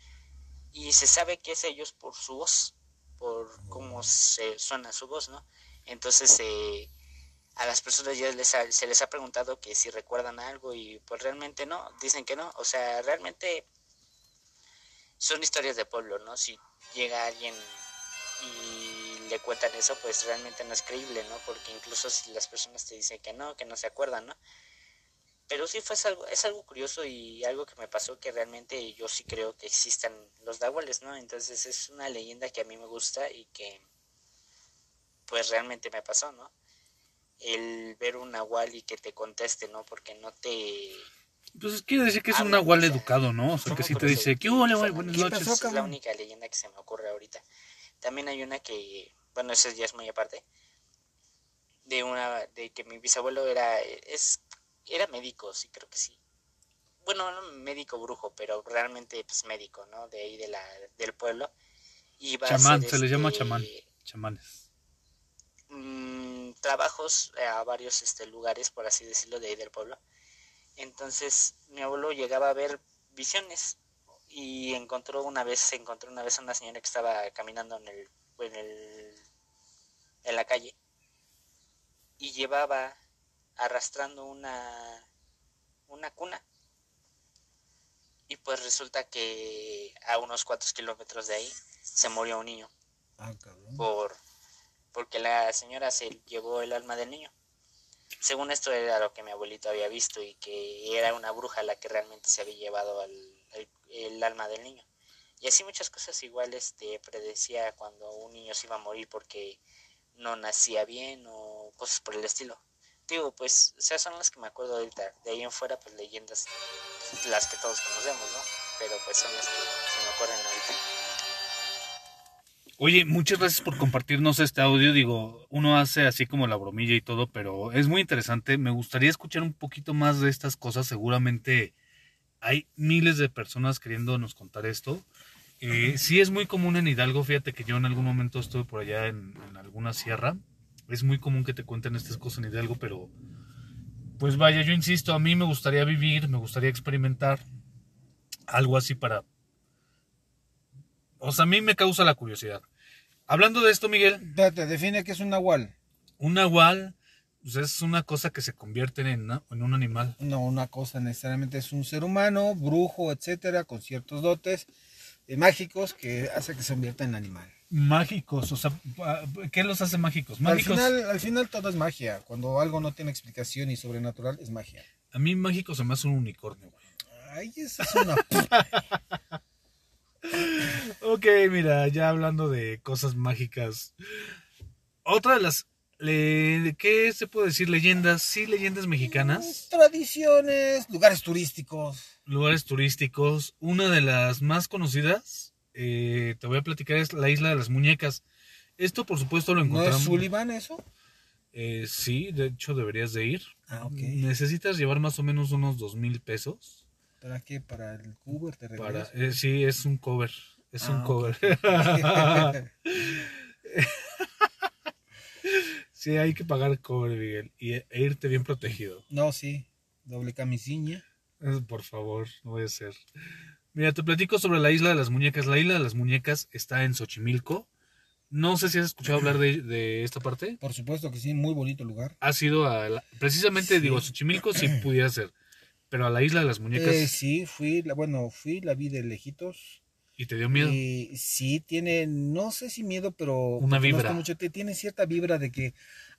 Y se sabe que es ellos por su voz, por cómo se suena su voz, ¿no? Entonces eh, a las personas ya les se les ha preguntado que si recuerdan algo y pues realmente no, dicen que no. O sea, realmente son historias de pueblo, ¿no? Si llega alguien y le cuentan eso, pues realmente no es creíble, ¿no? Porque incluso si las personas te dicen que no, que no se acuerdan, ¿no? Pero sí fue algo, es algo curioso y algo que me pasó que realmente yo sí creo que existan los nahuales, ¿no? Entonces es una leyenda que a mí me gusta y que pues realmente me pasó, ¿no? El ver un nahual y que te conteste, ¿no? Porque no te pues quiere decir que es un nahual educado, ¿no? O sea, que sí te dice, ¿qué hubo, Buenas noches. Es la única leyenda que se me ocurre ahorita. También hay una que, bueno, esa ya es muy aparte, de una, de que mi bisabuelo era, es, era médico, sí, creo que sí. Bueno, no médico brujo, pero realmente, pues, médico, ¿no? De ahí, de la, del pueblo. chamán, se le llama este, chamán, chamanes. Mm, trabajos a varios este, lugares, por así decirlo, de ahí del pueblo entonces mi abuelo llegaba a ver visiones y encontró una vez, se encontró una vez a una señora que estaba caminando en el, en el, en la calle y llevaba arrastrando una, una cuna. Y pues resulta que a unos cuatro kilómetros de ahí se murió un niño. Ah, por, porque la señora se llevó el alma del niño según esto era lo que mi abuelito había visto y que era una bruja la que realmente se había llevado el, alma del niño. Y así muchas cosas igual este, predecía cuando un niño se iba a morir porque no nacía bien o cosas por el estilo. Digo, pues, esas son las que me acuerdo ahorita. De ahí en fuera, pues leyendas, las que todos conocemos, ¿no? Pero pues son las que se me ocurren ahorita. Oye, muchas gracias por compartirnos este audio. Digo, uno hace así como la bromilla y todo, pero es muy interesante. Me gustaría escuchar un poquito más de estas cosas. Seguramente hay miles de personas queriéndonos contar esto. Eh, sí es muy común en Hidalgo, fíjate que yo en algún momento estuve por allá en, en, alguna sierra. Es muy común que te cuenten estas cosas en Hidalgo, pero pues vaya, yo insisto, a mí me gustaría vivir, me gustaría experimentar. algo así para... O sea, a mí me causa la curiosidad. Hablando de esto, Miguel, Espérate, define qué es un nahual. un nahual pues, es una cosa que se convierte en, en un animal. No, una cosa necesariamente es un ser humano, brujo, etcétera, con ciertos dotes eh, mágicos que hace que se convierta en animal. Mágicos, o sea, ¿qué los hace mágicos? Al Mágicos. final, al final todo es magia. Cuando algo no tiene explicación y sobrenatural, es magia. A mí mágico se me hace un unicornio, güey. Ay, esa es una. Ok, mira, ya hablando de cosas mágicas. Otra de las. le- ¿Qué se puede decir? Leyendas. Sí, leyendas mexicanas. Tradiciones, lugares turísticos. Lugares turísticos. Una de las más conocidas, eh, te voy a platicar, es la Isla de las Muñecas. Esto, por supuesto, lo ¿No encontramos. es Sullivan eso? Eh, sí, de hecho, deberías de ir. Ah, ok. Necesitas llevar más o menos unos dos mil pesos. ¿Para qué? ¿Para el Uber te Para, regreso? eh, sí, es un cover. Es un Ah, ok. cover. sí, hay que pagar cover, Miguel. Y, e irte bien protegido. no, sí. Doble camisinha. Eh, Por favor, no voy a ser. Mira, te platico sobre la isla de las muñecas. La isla de las muñecas está en Xochimilco. No sé si has escuchado hablar de, de esta parte. Por supuesto que sí, muy bonito lugar. Ha sido a la- precisamente, Sí. digo, Xochimilco si pudiera ser. Pero a la isla de las muñecas. Eh, sí, fui, la, bueno, fui, la vi de lejitos. ¿Y te dio miedo? Y sí, tiene, no sé si miedo, pero Una vibra. mucho, te- tiene cierta vibra de que,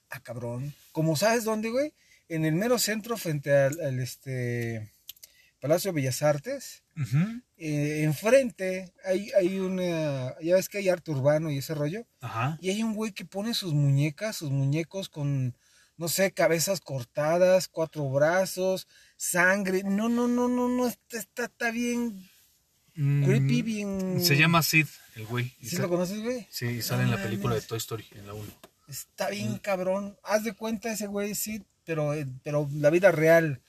ah, cabrón, como sabes dónde, güey, en el mero centro frente al, al, este Palacio de Bellas Artes, eh, enfrente hay, hay una, ya ves que hay arte urbano y ese rollo, Ajá. y hay un güey que pone sus muñecas, sus muñecos con, no sé, cabezas cortadas, cuatro brazos, sangre, no, no, no, no, no, está, está, está bien Mm, creepy, bien... Se llama Sid, el güey. ¿Sí lo conoces, güey? Sí, y sale en la No película de. Toy Story, en la 1. Está bien cabrón. Haz de cuenta ese güey, sí, pero, eh, pero la vida real.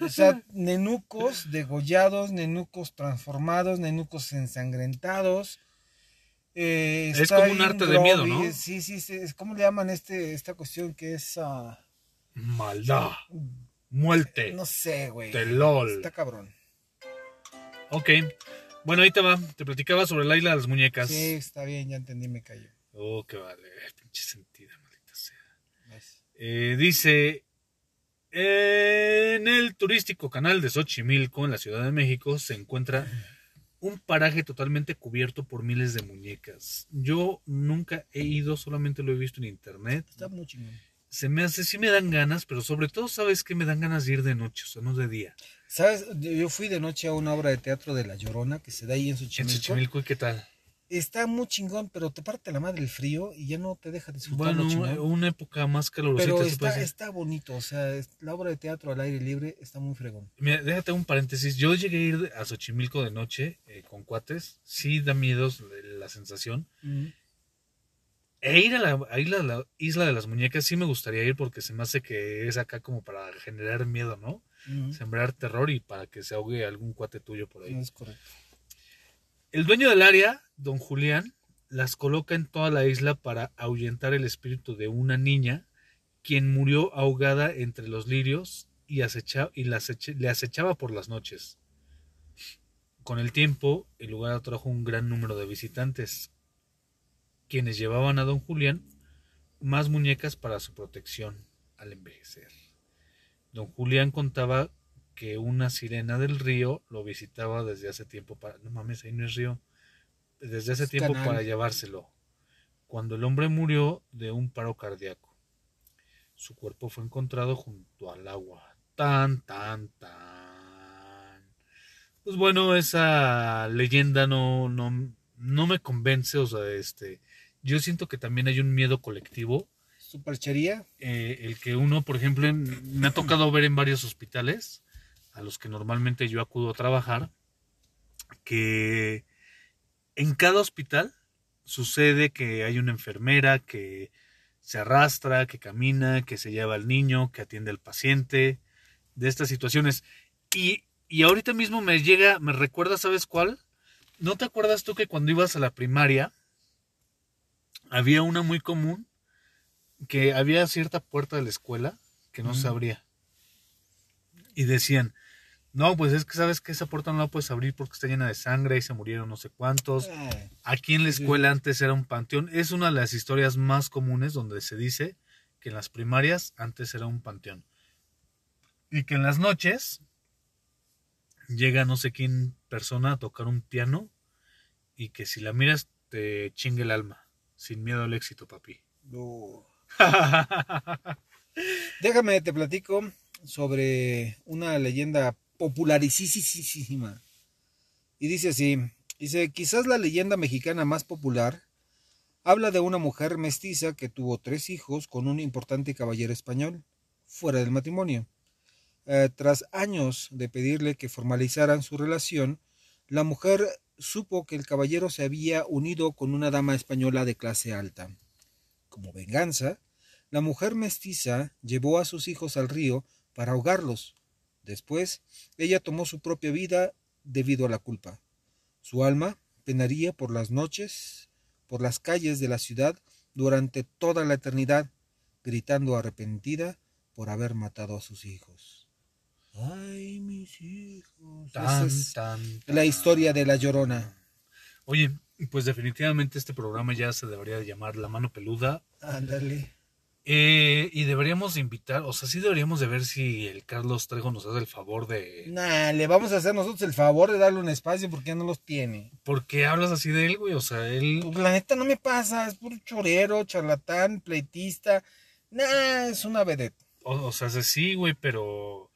O sea, nenucos degollados, nenucos transformados, nenucos ensangrentados. Eh, Es como un arte de miedo, ¿no? Sí, sí, sí. es- ¿Cómo le llaman este, esta cuestión que es... ah, Maldad. Muerte. no sé, güey. Telol. Está cabrón. Ok. Bueno, ahí te va. Te platicaba sobre la isla de las muñecas. Sí, está bien, ya entendí, me callo. Oh, qué vale. Pinche sentida, maldita sea. Eh, dice, en el turístico canal de Xochimilco, en la Ciudad de México, se encuentra un paraje totalmente cubierto por miles de muñecas. Yo nunca he ido, solamente lo he visto en internet. Está muy chingón. Se me hace, sí me dan ganas, pero sobre todo, ¿sabes que Me dan ganas de ir de noche, o sea, no de día. ¿Sabes? Yo fui de noche a una obra de teatro de La Llorona que se da ahí en En Xochimilco. Xochimilco, ¿y qué tal? Está muy chingón, pero te parte la madre el frío y ya no te deja disfrutar Bueno, chingón. una época más calurosita, Pero se puede está, está bonito, o sea, la obra de teatro al aire libre está muy fregón. Mira, déjate un paréntesis. Yo llegué a ir a Xochimilco de noche eh, con cuates. Sí da miedo la sensación. E ir a la, a ir a la isla de las muñecas sí me gustaría ir porque se me hace que es acá como para generar miedo, ¿no? Sembrar terror y para que se ahogue algún cuate tuyo por ahí. Es correcto. El dueño del área, don Julián, las coloca en toda la isla para ahuyentar el espíritu de una niña quien murió ahogada entre los lirios y, acecha- y la le acechaba por las noches. Con el tiempo, el lugar atrajo un gran número de visitantes, quienes llevaban a don Julián más muñecas para su protección al envejecer. Don Julián contaba que una sirena del río lo visitaba desde hace tiempo para... No mames, ahí no es río. Desde hace Es tiempo canal. para llevárselo. Cuando el hombre murió de un paro cardíaco. Su cuerpo fue encontrado junto al agua. Tan, tan, tan. Pues bueno, esa leyenda no, no, no me convence. O sea, este... Yo siento que también hay un miedo colectivo Superchería. eh, el que uno, por ejemplo, en- me ha tocado ver en varios hospitales a los que normalmente yo acudo a trabajar, que en cada hospital sucede que hay una enfermera que se arrastra, que camina, que se lleva al niño, que atiende al paciente, de estas situaciones. Y, y ahorita mismo me llega, me recuerda, ¿sabes cuál? ¿No te acuerdas tú que cuando ibas a la primaria había una muy común que había cierta puerta de la escuela que no se abría. Y decían, No, pues es que sabes que esa puerta no la puedes abrir porque está llena de sangre y se murieron no sé cuántos. Ay, Aquí en la escuela antes era un panteón. Es una de las historias más comunes donde se dice que en las primarias antes era un panteón. Y que en las noches llega no sé quién persona a tocar un piano y que si la miras te chingue el alma. Sin miedo al éxito, papi. no. Déjame, te platico sobre una leyenda popularísima. Y dice así, dice, quizás la leyenda mexicana más popular habla de una mujer mestiza que tuvo tres hijos con un importante caballero español, fuera del matrimonio. Eh, tras años de pedirle que formalizaran su relación, la mujer supo que el caballero se había unido con una dama española de clase alta. Como venganza, la mujer mestiza llevó a sus hijos al río para ahogarlos. Después, ella tomó su propia vida debido a la culpa. Su alma penaría por las noches, por las calles de la ciudad durante toda la eternidad, gritando arrepentida por haber matado a sus hijos. Ay, mis hijos. Tan, es tan, la historia de la llorona. Oye, pues definitivamente este programa ya se debería de llamar La Mano Peluda. Ándale. Eh, y deberíamos de invitar, o sea, sí deberíamos de ver si el Carlos Trejo nos hace el favor de... Nah, le vamos a hacer nosotros el favor de darle un espacio porque ya no los tiene. ¿Por qué hablas así de él, güey? O sea, él... Pues, La neta no me pasa, es puro chorero, charlatán, pleitista. Nah, es una vedette. O, o sea, sí, güey, pero...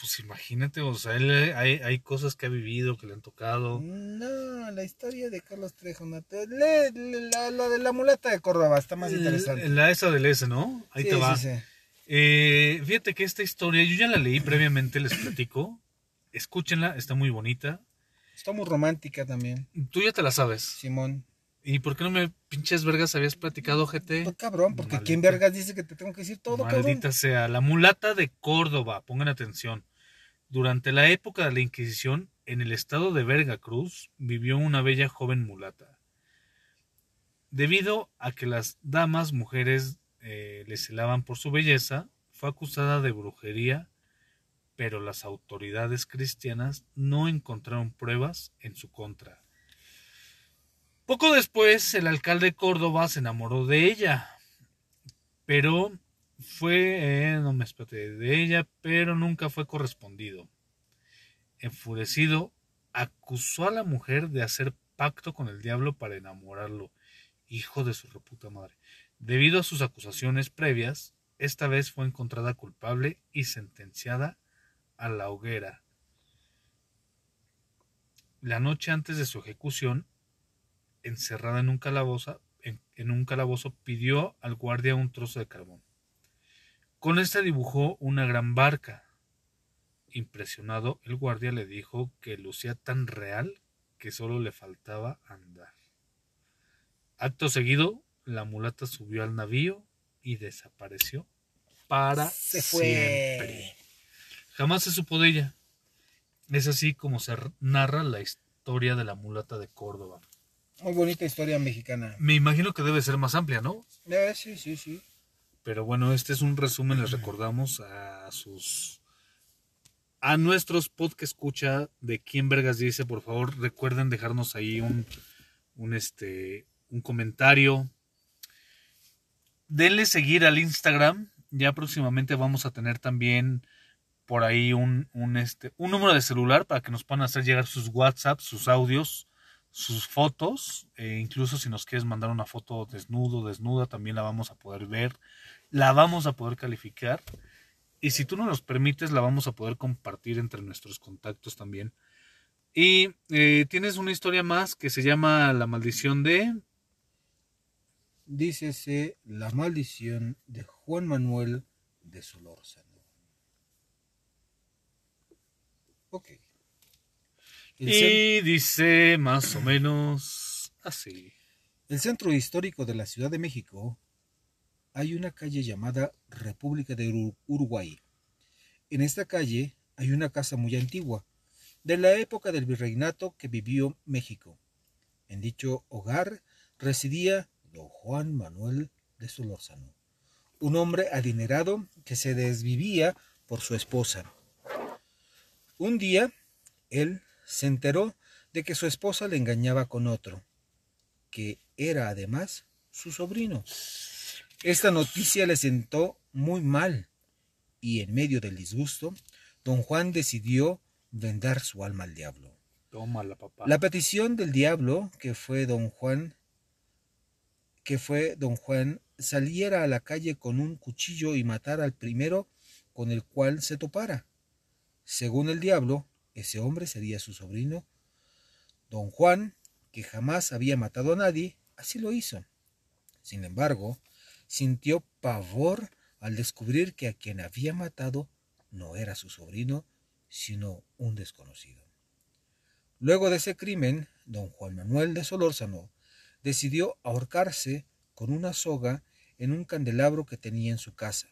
Pues imagínate, o sea, él eh, hay, hay cosas que ha vivido, que le han tocado. No, la historia de Carlos Trejo, no te- lee- lee la, la de la mulata de Córdoba, está más interesante. La, la esa del S, ¿no? Ahí Sí, te va. sí, sí. Eh, fíjate que esta historia, yo ya la leí previamente, les platico. Escúchenla, está muy bonita. Está muy romántica también, Tú ya te la sabes. Simón. ¿Y por qué no me pinches vergas habías platicado, GT? Pues, cabrón, porque Maldita. ¿quién vergas dice que te tengo que decir todo, Maldita cabrón? sea, la mulata de Córdoba, pongan atención. Durante la época de la Inquisición, en el estado de Veracruz, vivió una bella joven mulata. Debido a que las damas mujeres eh, le celaban por su belleza, fue acusada de brujería, pero las autoridades cristianas no encontraron pruebas en su contra. Poco después, el alcalde de Córdoba se enamoró de ella, pero fue, eh, no me espérate, de ella, pero nunca fue correspondido. Enfurecido, acusó a la mujer de hacer pacto con el diablo para enamorarlo. Hijo de su reputa madre. Debido a sus acusaciones previas, esta vez fue encontrada culpable y sentenciada a la hoguera. La noche antes de su ejecución, encerrada en un calabozo, en un calabozo pidió al guardia un trozo de carbón. Con esta dibujó una gran barca. Impresionado, el guardia le dijo que lucía tan real que solo le faltaba andar. Acto seguido, la mulata subió al navío y desapareció para Se fue. siempre. Jamás se supo de ella. Es así como se narra la historia de la mulata de Córdoba. Muy bonita historia mexicana. Me imagino que debe ser más amplia, ¿no? Eh, sí, sí, sí. Pero bueno, este es un resumen, les recordamos a sus a nuestros podcast escucha de quién vergas dice, por favor, recuerden dejarnos ahí un un este un comentario. Denle seguir al Instagram, ya próximamente vamos a tener también por ahí un, un este un número de celular para que nos puedan hacer llegar sus WhatsApp, sus audios, sus fotos, e incluso si nos quieres mandar una foto desnudo, desnuda, también la vamos a poder ver, la vamos a poder calificar y si tú nos los permites la vamos a poder compartir entre nuestros contactos también. Y eh, tienes una historia más que se llama La maldición de... Dícese la maldición de Juan Manuel de Solórzano. Ok. El, Y dice más o menos así. el centro histórico de la Ciudad de México hay una calle llamada República de Uru- Uruguay. En esta calle hay una casa muy antigua, de la época del virreinato que vivió México. En dicho hogar residía don Juan Manuel de Solórzano, un hombre adinerado que se desvivía por su esposa. Un día, él se enteró de que su esposa le engañaba con otro, que era además su sobrino. Esta noticia le sentó muy mal y en medio del disgusto, don Juan decidió vender su alma al diablo. Tómala, papá. La petición del diablo, que fue don Juan, que fue don Juan, saliera a la calle con un cuchillo y matara al primero con el cual se topara. Según el diablo, ese hombre sería su sobrino. Don Juan, que jamás había matado a nadie, así lo hizo. Sin embargo, sintió pavor al descubrir que a quien había matado no era su sobrino, sino un desconocido. Luego de ese crimen, don Juan Manuel de Solórzano decidió ahorcarse con una soga en un candelabro que tenía en su casa,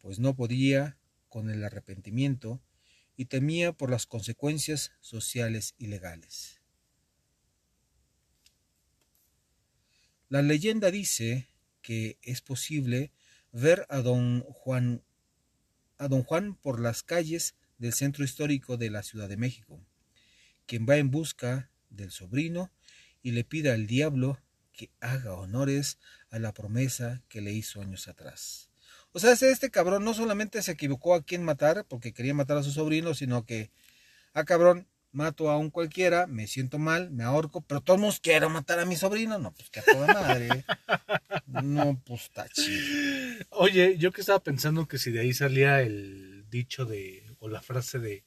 pues no podía con el arrepentimiento y temía por las consecuencias sociales y legales. La leyenda dice que es posible ver a don Juan a don Juan por las calles del centro histórico de la Ciudad de México, quien va en busca del sobrino y le pide al diablo que haga honores a la promesa que le hizo años atrás. O sea, este cabrón no solamente se equivocó a quien matar porque quería matar a su sobrino, sino que, ah cabrón, mato a un cualquiera, me siento mal, me ahorco, pero todos quiero matar a mi sobrino. No, pues que a toda madre. no, pues está chido. Oye, yo que estaba pensando que si de ahí salía el dicho de, o la frase de,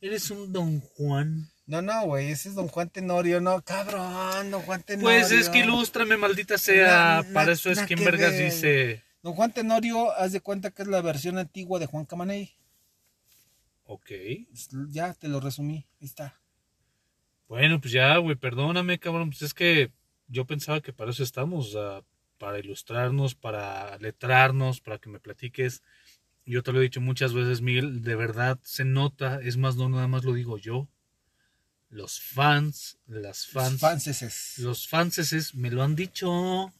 eres un don Juan. No, no, güey, ese es don Juan Tenorio, no, cabrón, don Juan Tenorio. Pues es que ilústrame, maldita sea, Na- para eso es na quien que vergas ver. dice, Don Juan Tenorio, haz de cuenta que es la versión antigua de Juan Camaney. Ok. Ya te lo resumí, ahí está. Bueno, pues ya, güey, perdóname, cabrón, pues es que yo pensaba que para eso estamos, sea, para ilustrarnos, para letrarnos, para que me platiques. Yo te lo he dicho muchas veces, Miguel, de verdad se nota, es más, no nada más lo digo yo. Los fans, las fans, los fanses me lo han dicho.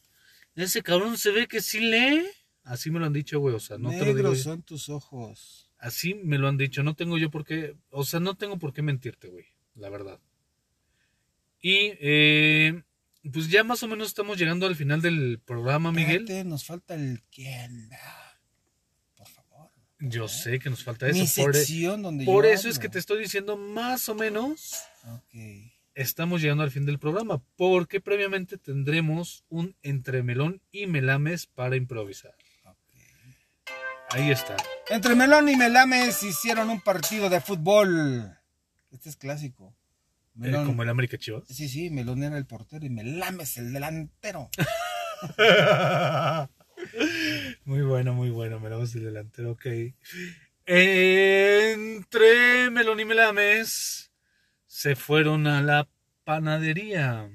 Ese cabrón se ve que sí lee. Así me lo han dicho, güey, o sea, no te lo digo. Negros son tus ojos. Así me lo han dicho, no tengo yo por qué, o sea, no tengo por qué mentirte, güey, la verdad. Y eh, pues ya más o menos estamos llegando al final del programa, Miguel. Espérate, nos falta el quién. Ah, Por favor. Yo sé que nos falta Mi eso. Por, e- donde por yo eso es que te estoy diciendo más o menos estamos llegando al fin del programa, porque previamente tendremos un entre melón y melames para improvisar. Ahí está. Entre Melón y Melames hicieron un partido de fútbol. Este es clásico. Eh, Melón. como el América Chivas. Sí, sí, Melón era el portero y Melames el delantero. Muy bueno, muy bueno. Melamos el delantero, ok. Entre Melón y Melames se fueron a la panadería.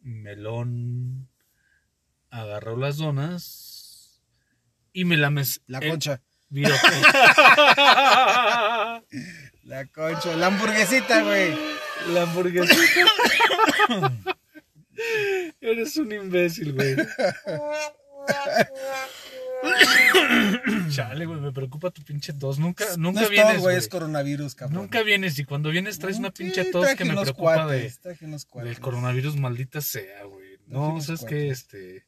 Melón agarró las donas y Melames. La eh, concha. La concha. La hamburguesita, güey. la hamburguesa. Eres un imbécil, güey. Chale, güey, me preocupa tu pinche tos. Nunca, nunca no es vienes, güey, es coronavirus, cabrón. Nunca vienes y cuando vienes traes una pinche tos que me preocupa cuates, de, del coronavirus, maldita sea, güey. No, sabes que este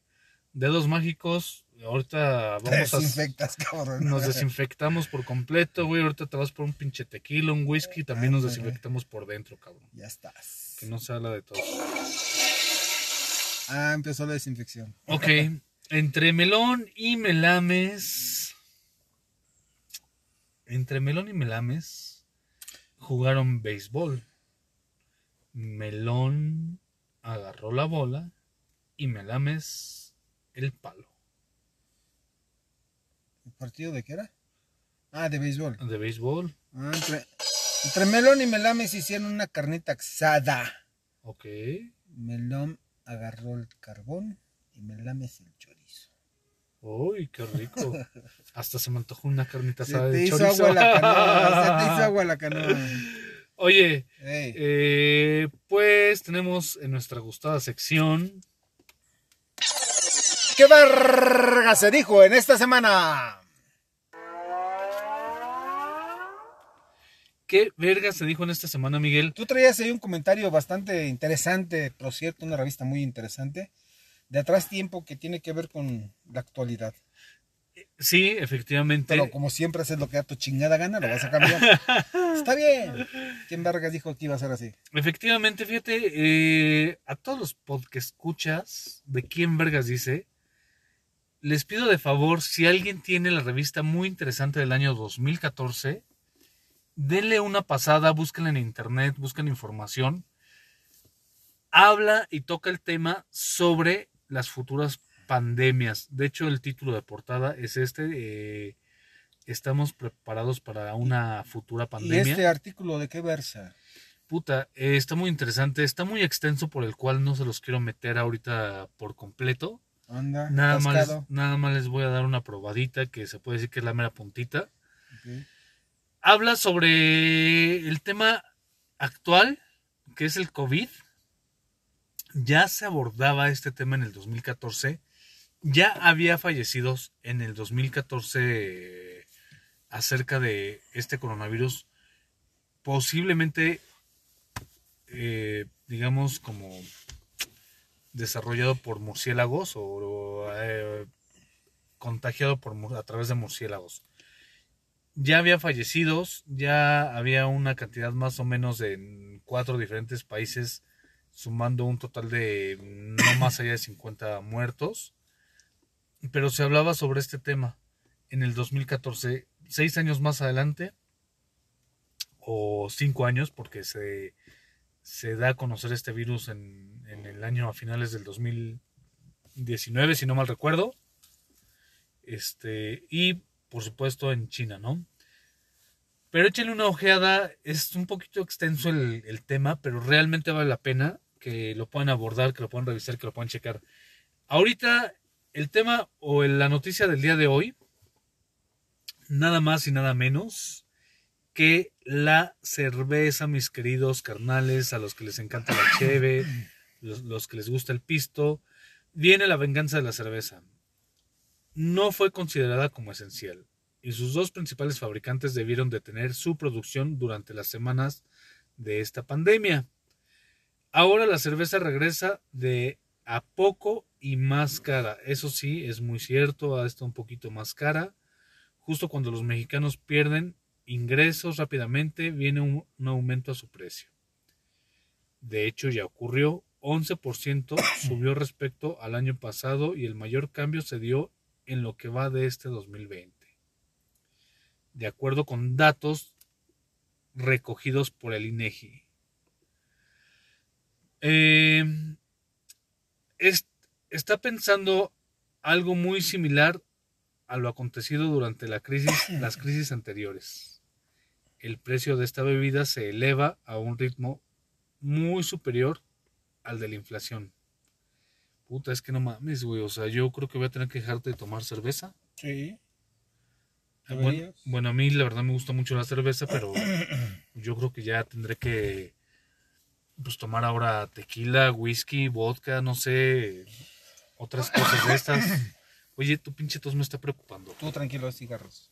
dedos mágicos, ahorita vamos a Desinfectas, cabrón. nos desinfectamos por completo, güey. Ahorita te vas por un pinche tequila, un whisky, también nos desinfectamos por dentro, cabrón. Ya estás. Que no se habla de todo. Ah, empezó la desinfección. Ok, entre melón y melames. Entre melón y melames jugaron béisbol. Melón agarró la bola y melames el palo. ¿El partido de qué era? Ah, de béisbol. De béisbol, Ah, entre, entre Melón y Melames hicieron una carnita asada. ok. Melón agarró el carbón y Melames el chorizo. Uy, qué rico. Hasta se me antojó una carnita Se asada de chorizo. agua la canoa. Se te hizo agua la canoa. Oye, eh, pues tenemos en nuestra gustada sección ¿Qué verga se dijo en esta semana? ¿Qué verga se dijo en esta semana, Miguel? Tú traías ahí un comentario bastante interesante, por cierto, una revista muy interesante, de atrás tiempo que tiene que ver con la actualidad. Sí, efectivamente. Pero como siempre haces lo que da tu chingada gana, lo vas a cambiar. Está bien. ¿Quién vergas dijo que iba a ser así? Efectivamente, fíjate, eh, a todos los que escuchas de quién vergas dice, les pido de favor, si alguien tiene la revista muy interesante del año 2014, denle una pasada, búsquenla en internet, busquen información. Habla y toca el tema sobre las futuras pandemias. De hecho, el título de portada es este. Eh, estamos preparados para una futura pandemia. ¿Y este artículo de qué versa? Puta, eh, está muy interesante, está muy extenso por el cual no se los quiero meter ahorita por completo. Anda, nada más, nada más les voy a dar una probadita que se puede decir que es la mera puntita. Habla sobre el tema actual, que es el COVID. Ya se abordaba este tema en el 2014 ya había fallecidos en el 2014 acerca de este coronavirus, posiblemente, eh, digamos, como desarrollado por murciélagos o eh, contagiado por, a través de murciélagos. Ya había fallecidos, ya había una cantidad más o menos en cuatro diferentes países, sumando un total de no más allá de 50 muertos pero se hablaba sobre este tema en el 2014, seis años más adelante, o cinco años, porque se, se da a conocer este virus en, el año a finales del 2019, si no mal recuerdo, este, y por supuesto en China, ¿no? Pero échenle una ojeada, es un poquito extenso el, el tema, pero realmente vale la pena que lo puedan abordar, que lo puedan revisar, que lo puedan checar. Ahorita el tema o la noticia del día de hoy, nada más y nada menos que la cerveza, mis queridos carnales, a los que les encanta la cheve, los, que les gusta el pisto, viene la venganza de la cerveza. No fue considerada como esencial y sus dos principales fabricantes debieron detener su producción durante las semanas de esta pandemia. Ahora la cerveza regresa de a poco y más cara. Eso sí, es muy cierto, ha estado un poquito más cara. Justo cuando los mexicanos pierden ingresos rápidamente, viene un, aumento a su precio. De hecho, ya ocurrió, 11% subió respecto al año pasado y el mayor cambio se dio en lo que va de este 2020. De acuerdo con datos recogidos por el INEGI. Eh, está pensando algo muy similar a lo acontecido durante la crisis, las crisis anteriores. El precio de esta bebida se eleva a un ritmo muy superior al de la inflación. Puta, es que no mames, güey. O sea, yo creo que voy a tener que dejarte de tomar cerveza. Sí. Bueno, bueno, a mí la verdad me gusta mucho la cerveza, pero yo creo que ya tendré que pues tomar ahora tequila, whisky, vodka, no sé, otras cosas de estas. Oye, tu pinche tos me está preocupando. Tú tranquilo, cigarros.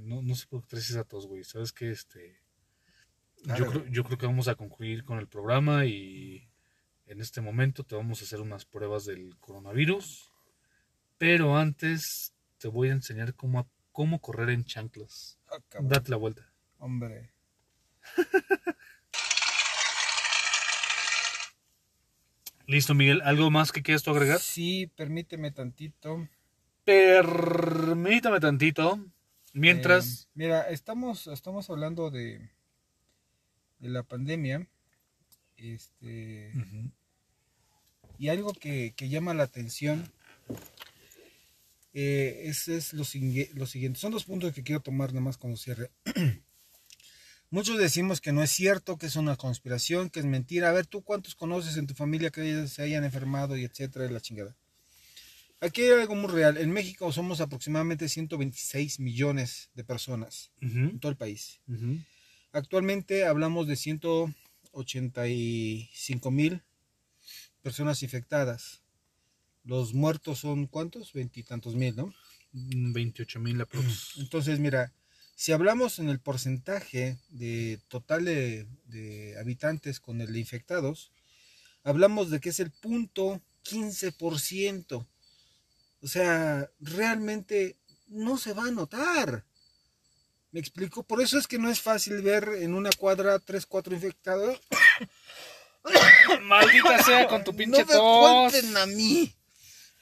No, no sé por qué traes esa tos, güey. Sabes que este. Yo, creo, yo creo que vamos a concluir con el programa y en este momento te vamos a hacer unas pruebas del coronavirus. Pero antes te voy a enseñar cómo, cómo correr en chanclas. Ah, Date la vuelta. Hombre. Listo, Miguel. ¿Algo más que quieras tú agregar? Sí, permíteme tantito. Permítame tantito. Mientras. Eh, mira, estamos, estamos hablando de, de la pandemia. Este. Y algo que, llama la atención eh, es, es lo, lo, siguiente. Son dos puntos que quiero tomar nada más como cierre. Muchos decimos que no es cierto, que es una conspiración, que es mentira. A ver, ¿tú cuántos conoces en tu familia que se hayan enfermado y etcétera, la chingada? Aquí hay algo muy real. En México somos aproximadamente 126 millones de personas en todo el país. Actualmente hablamos de 185 mil personas infectadas. Los muertos son cuántos? Veintitantos mil, ¿no? 28 mil aproximadamente. Entonces, mira, Si hablamos en el porcentaje de total de, de habitantes con el de infectados, hablamos de que es el punto 15%. O sea, realmente no se va a notar. ¿Me explico? Por eso es que no es fácil ver en una cuadra 3, 4 infectados. Maldita sea con tu pinche no me tos. a mí.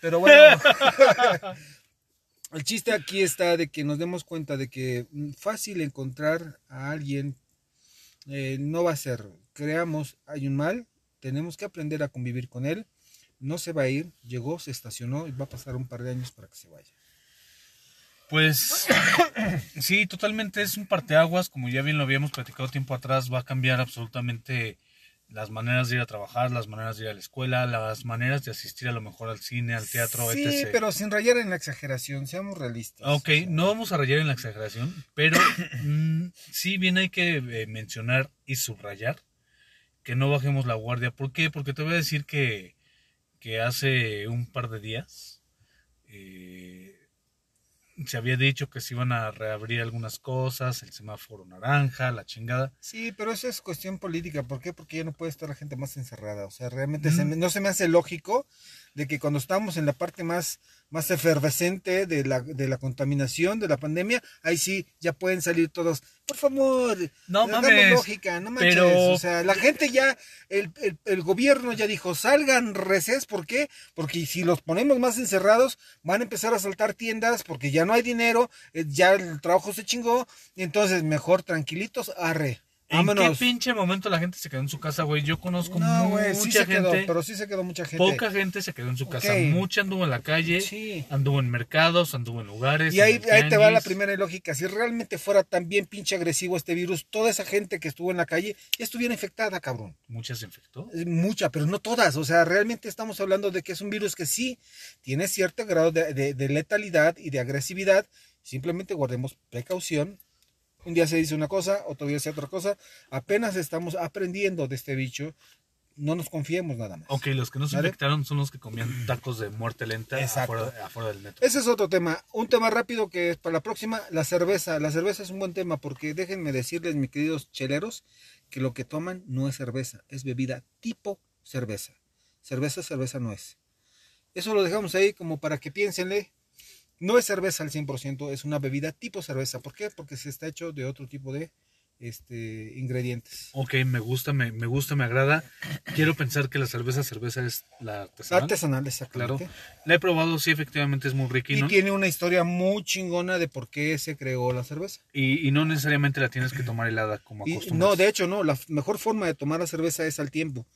Pero bueno, el chiste aquí está de que nos demos cuenta de que fácil encontrar a alguien eh, no va a ser. Creamos, hay un mal, tenemos que aprender a convivir con él. No se va a ir, llegó, se estacionó y va a pasar un par de años para que se vaya. Pues sí, totalmente es un parteaguas, como ya bien lo habíamos platicado tiempo atrás, va a cambiar absolutamente las maneras de ir a trabajar, las maneras de ir a la escuela, las maneras de asistir a lo mejor al cine, al teatro, Sí, etc. pero sin rayar en la exageración, seamos realistas. Ok, O sea, no vamos a rayar en la exageración, pero mm, sí bien hay que eh, mencionar y subrayar que no bajemos la guardia. ¿Por qué? Porque te voy a decir que, que hace un par de días eh, se había dicho que se iban a reabrir algunas cosas, el semáforo naranja, la chingada. Sí, pero eso es cuestión política. ¿Por qué? Porque ya no puede estar la gente más encerrada. O sea, realmente se me- no se me hace lógico de que cuando estamos en la parte más, más efervescente de la, de la contaminación, de la pandemia, ahí sí ya pueden salir todos. Por favor, No mames, lógica, no manches. pero- O sea, la gente ya, el, el, el gobierno ya dijo, salgan reces. ¿Por qué? Porque si los ponemos más encerrados, van a empezar a saltar tiendas porque ya no hay dinero, eh, ya el trabajo se chingó. Y entonces, mejor tranquilitos, arre. ¿En qué pinche momento la gente se quedó en su casa, güey? Yo conozco No, güey, sí mucha se quedó, pero sí se quedó mucha gente. poca gente se quedó en su casa, Ok. mucha anduvo en la calle, Sí. anduvo en mercados, anduvo en lugares. Y ahí, el ahí te va la tianguis. primera lógica. Si realmente fuera tan bien pinche agresivo este virus, toda esa gente que estuvo en la calle ya estuviera infectada, cabrón. Muchas se infectó. Es Mucha, pero no todas. O sea, realmente estamos hablando de que es un virus que sí tiene cierto grado de, de- de letalidad y de agresividad. Simplemente guardemos precaución. Un día se dice una cosa, otro día se otra cosa. Apenas estamos aprendiendo de este bicho. No nos confiemos nada más. Ok, los que no se ¿Vale? infectaron son los que comían tacos de muerte lenta afuera, afuera del metro. Ese es otro tema. Un tema rápido que es para la próxima, la cerveza. La cerveza es un buen tema porque déjenme decirles, mis queridos cheleros, que lo que toman no es cerveza, es bebida tipo cerveza. Cerveza, cerveza no es. Eso lo dejamos ahí como para que piénsenle. No es cerveza al 100%, es una bebida tipo cerveza. ¿Por qué? Porque se está hecho de otro tipo de este, ingredientes. Ok, me gusta, me, me gusta, me agrada. Quiero pensar que la cerveza, cerveza es la artesanal. Artesanal, Claro. exactamente. La he probado, sí, efectivamente es muy rica y, no, tiene una historia muy chingona de por qué se creó la cerveza. y, y no necesariamente la tienes que tomar helada como Y- acostumbras. no, de hecho no, la mejor forma de tomar la cerveza es al tiempo.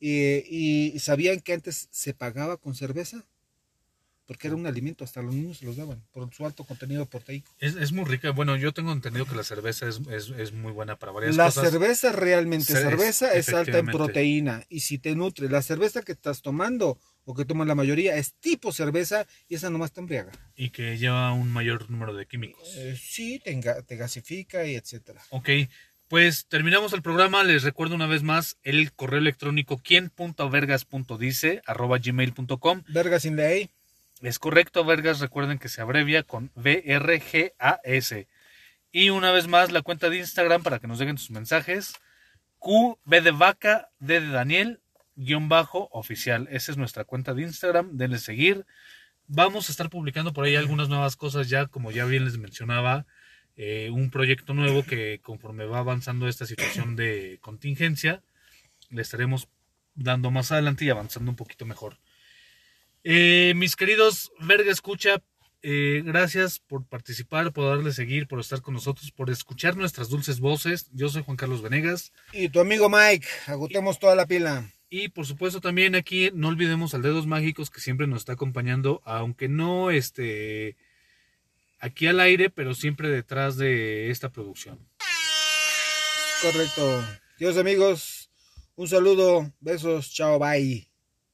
Eh, y sabían que antes se pagaba con cerveza, porque era un alimento, hasta los niños se los daban, por su alto contenido proteico. Es, es muy rica. Bueno, yo tengo entendido que la cerveza es, es, es muy buena para varias La cosas. cerveza realmente, Cer- cerveza es alta en proteína, y si te nutre, la cerveza que estás tomando, o que toman la mayoría, es tipo cerveza, y esa nomás te embriaga. Y que lleva un mayor número de químicos. Eh, sí, te, te gasifica y etcétera. Ok, pues terminamos el programa. Les recuerdo una vez más el correo electrónico quien.vergas.dice arroba gmail.com. Verga sin ley. Es correcto, Vergas. Recuerden que se abrevia con VRGAS. Y una vez más la cuenta de Instagram para que nos dejen sus mensajes. QB de vaca, D de Daniel, guion bajo oficial. Esa es nuestra cuenta de Instagram. Denle seguir. Vamos a estar publicando por ahí algunas nuevas cosas ya, como ya bien les mencionaba, eh, un proyecto nuevo que conforme va avanzando esta situación de contingencia, le estaremos dando más adelante y avanzando un poquito mejor. Eh, mis queridos Verga Escucha, eh, gracias por participar, por darle seguir, por estar con nosotros, por escuchar nuestras dulces voces. Yo soy Juan Carlos Venegas. Y tu amigo Mike, agotemos toda la pila. Y por supuesto también aquí no olvidemos al Dedos Mágicos que siempre nos está acompañando, aunque no este aquí al aire, pero siempre detrás de esta producción. Correcto. Dios amigos, un saludo, besos, chao, bye.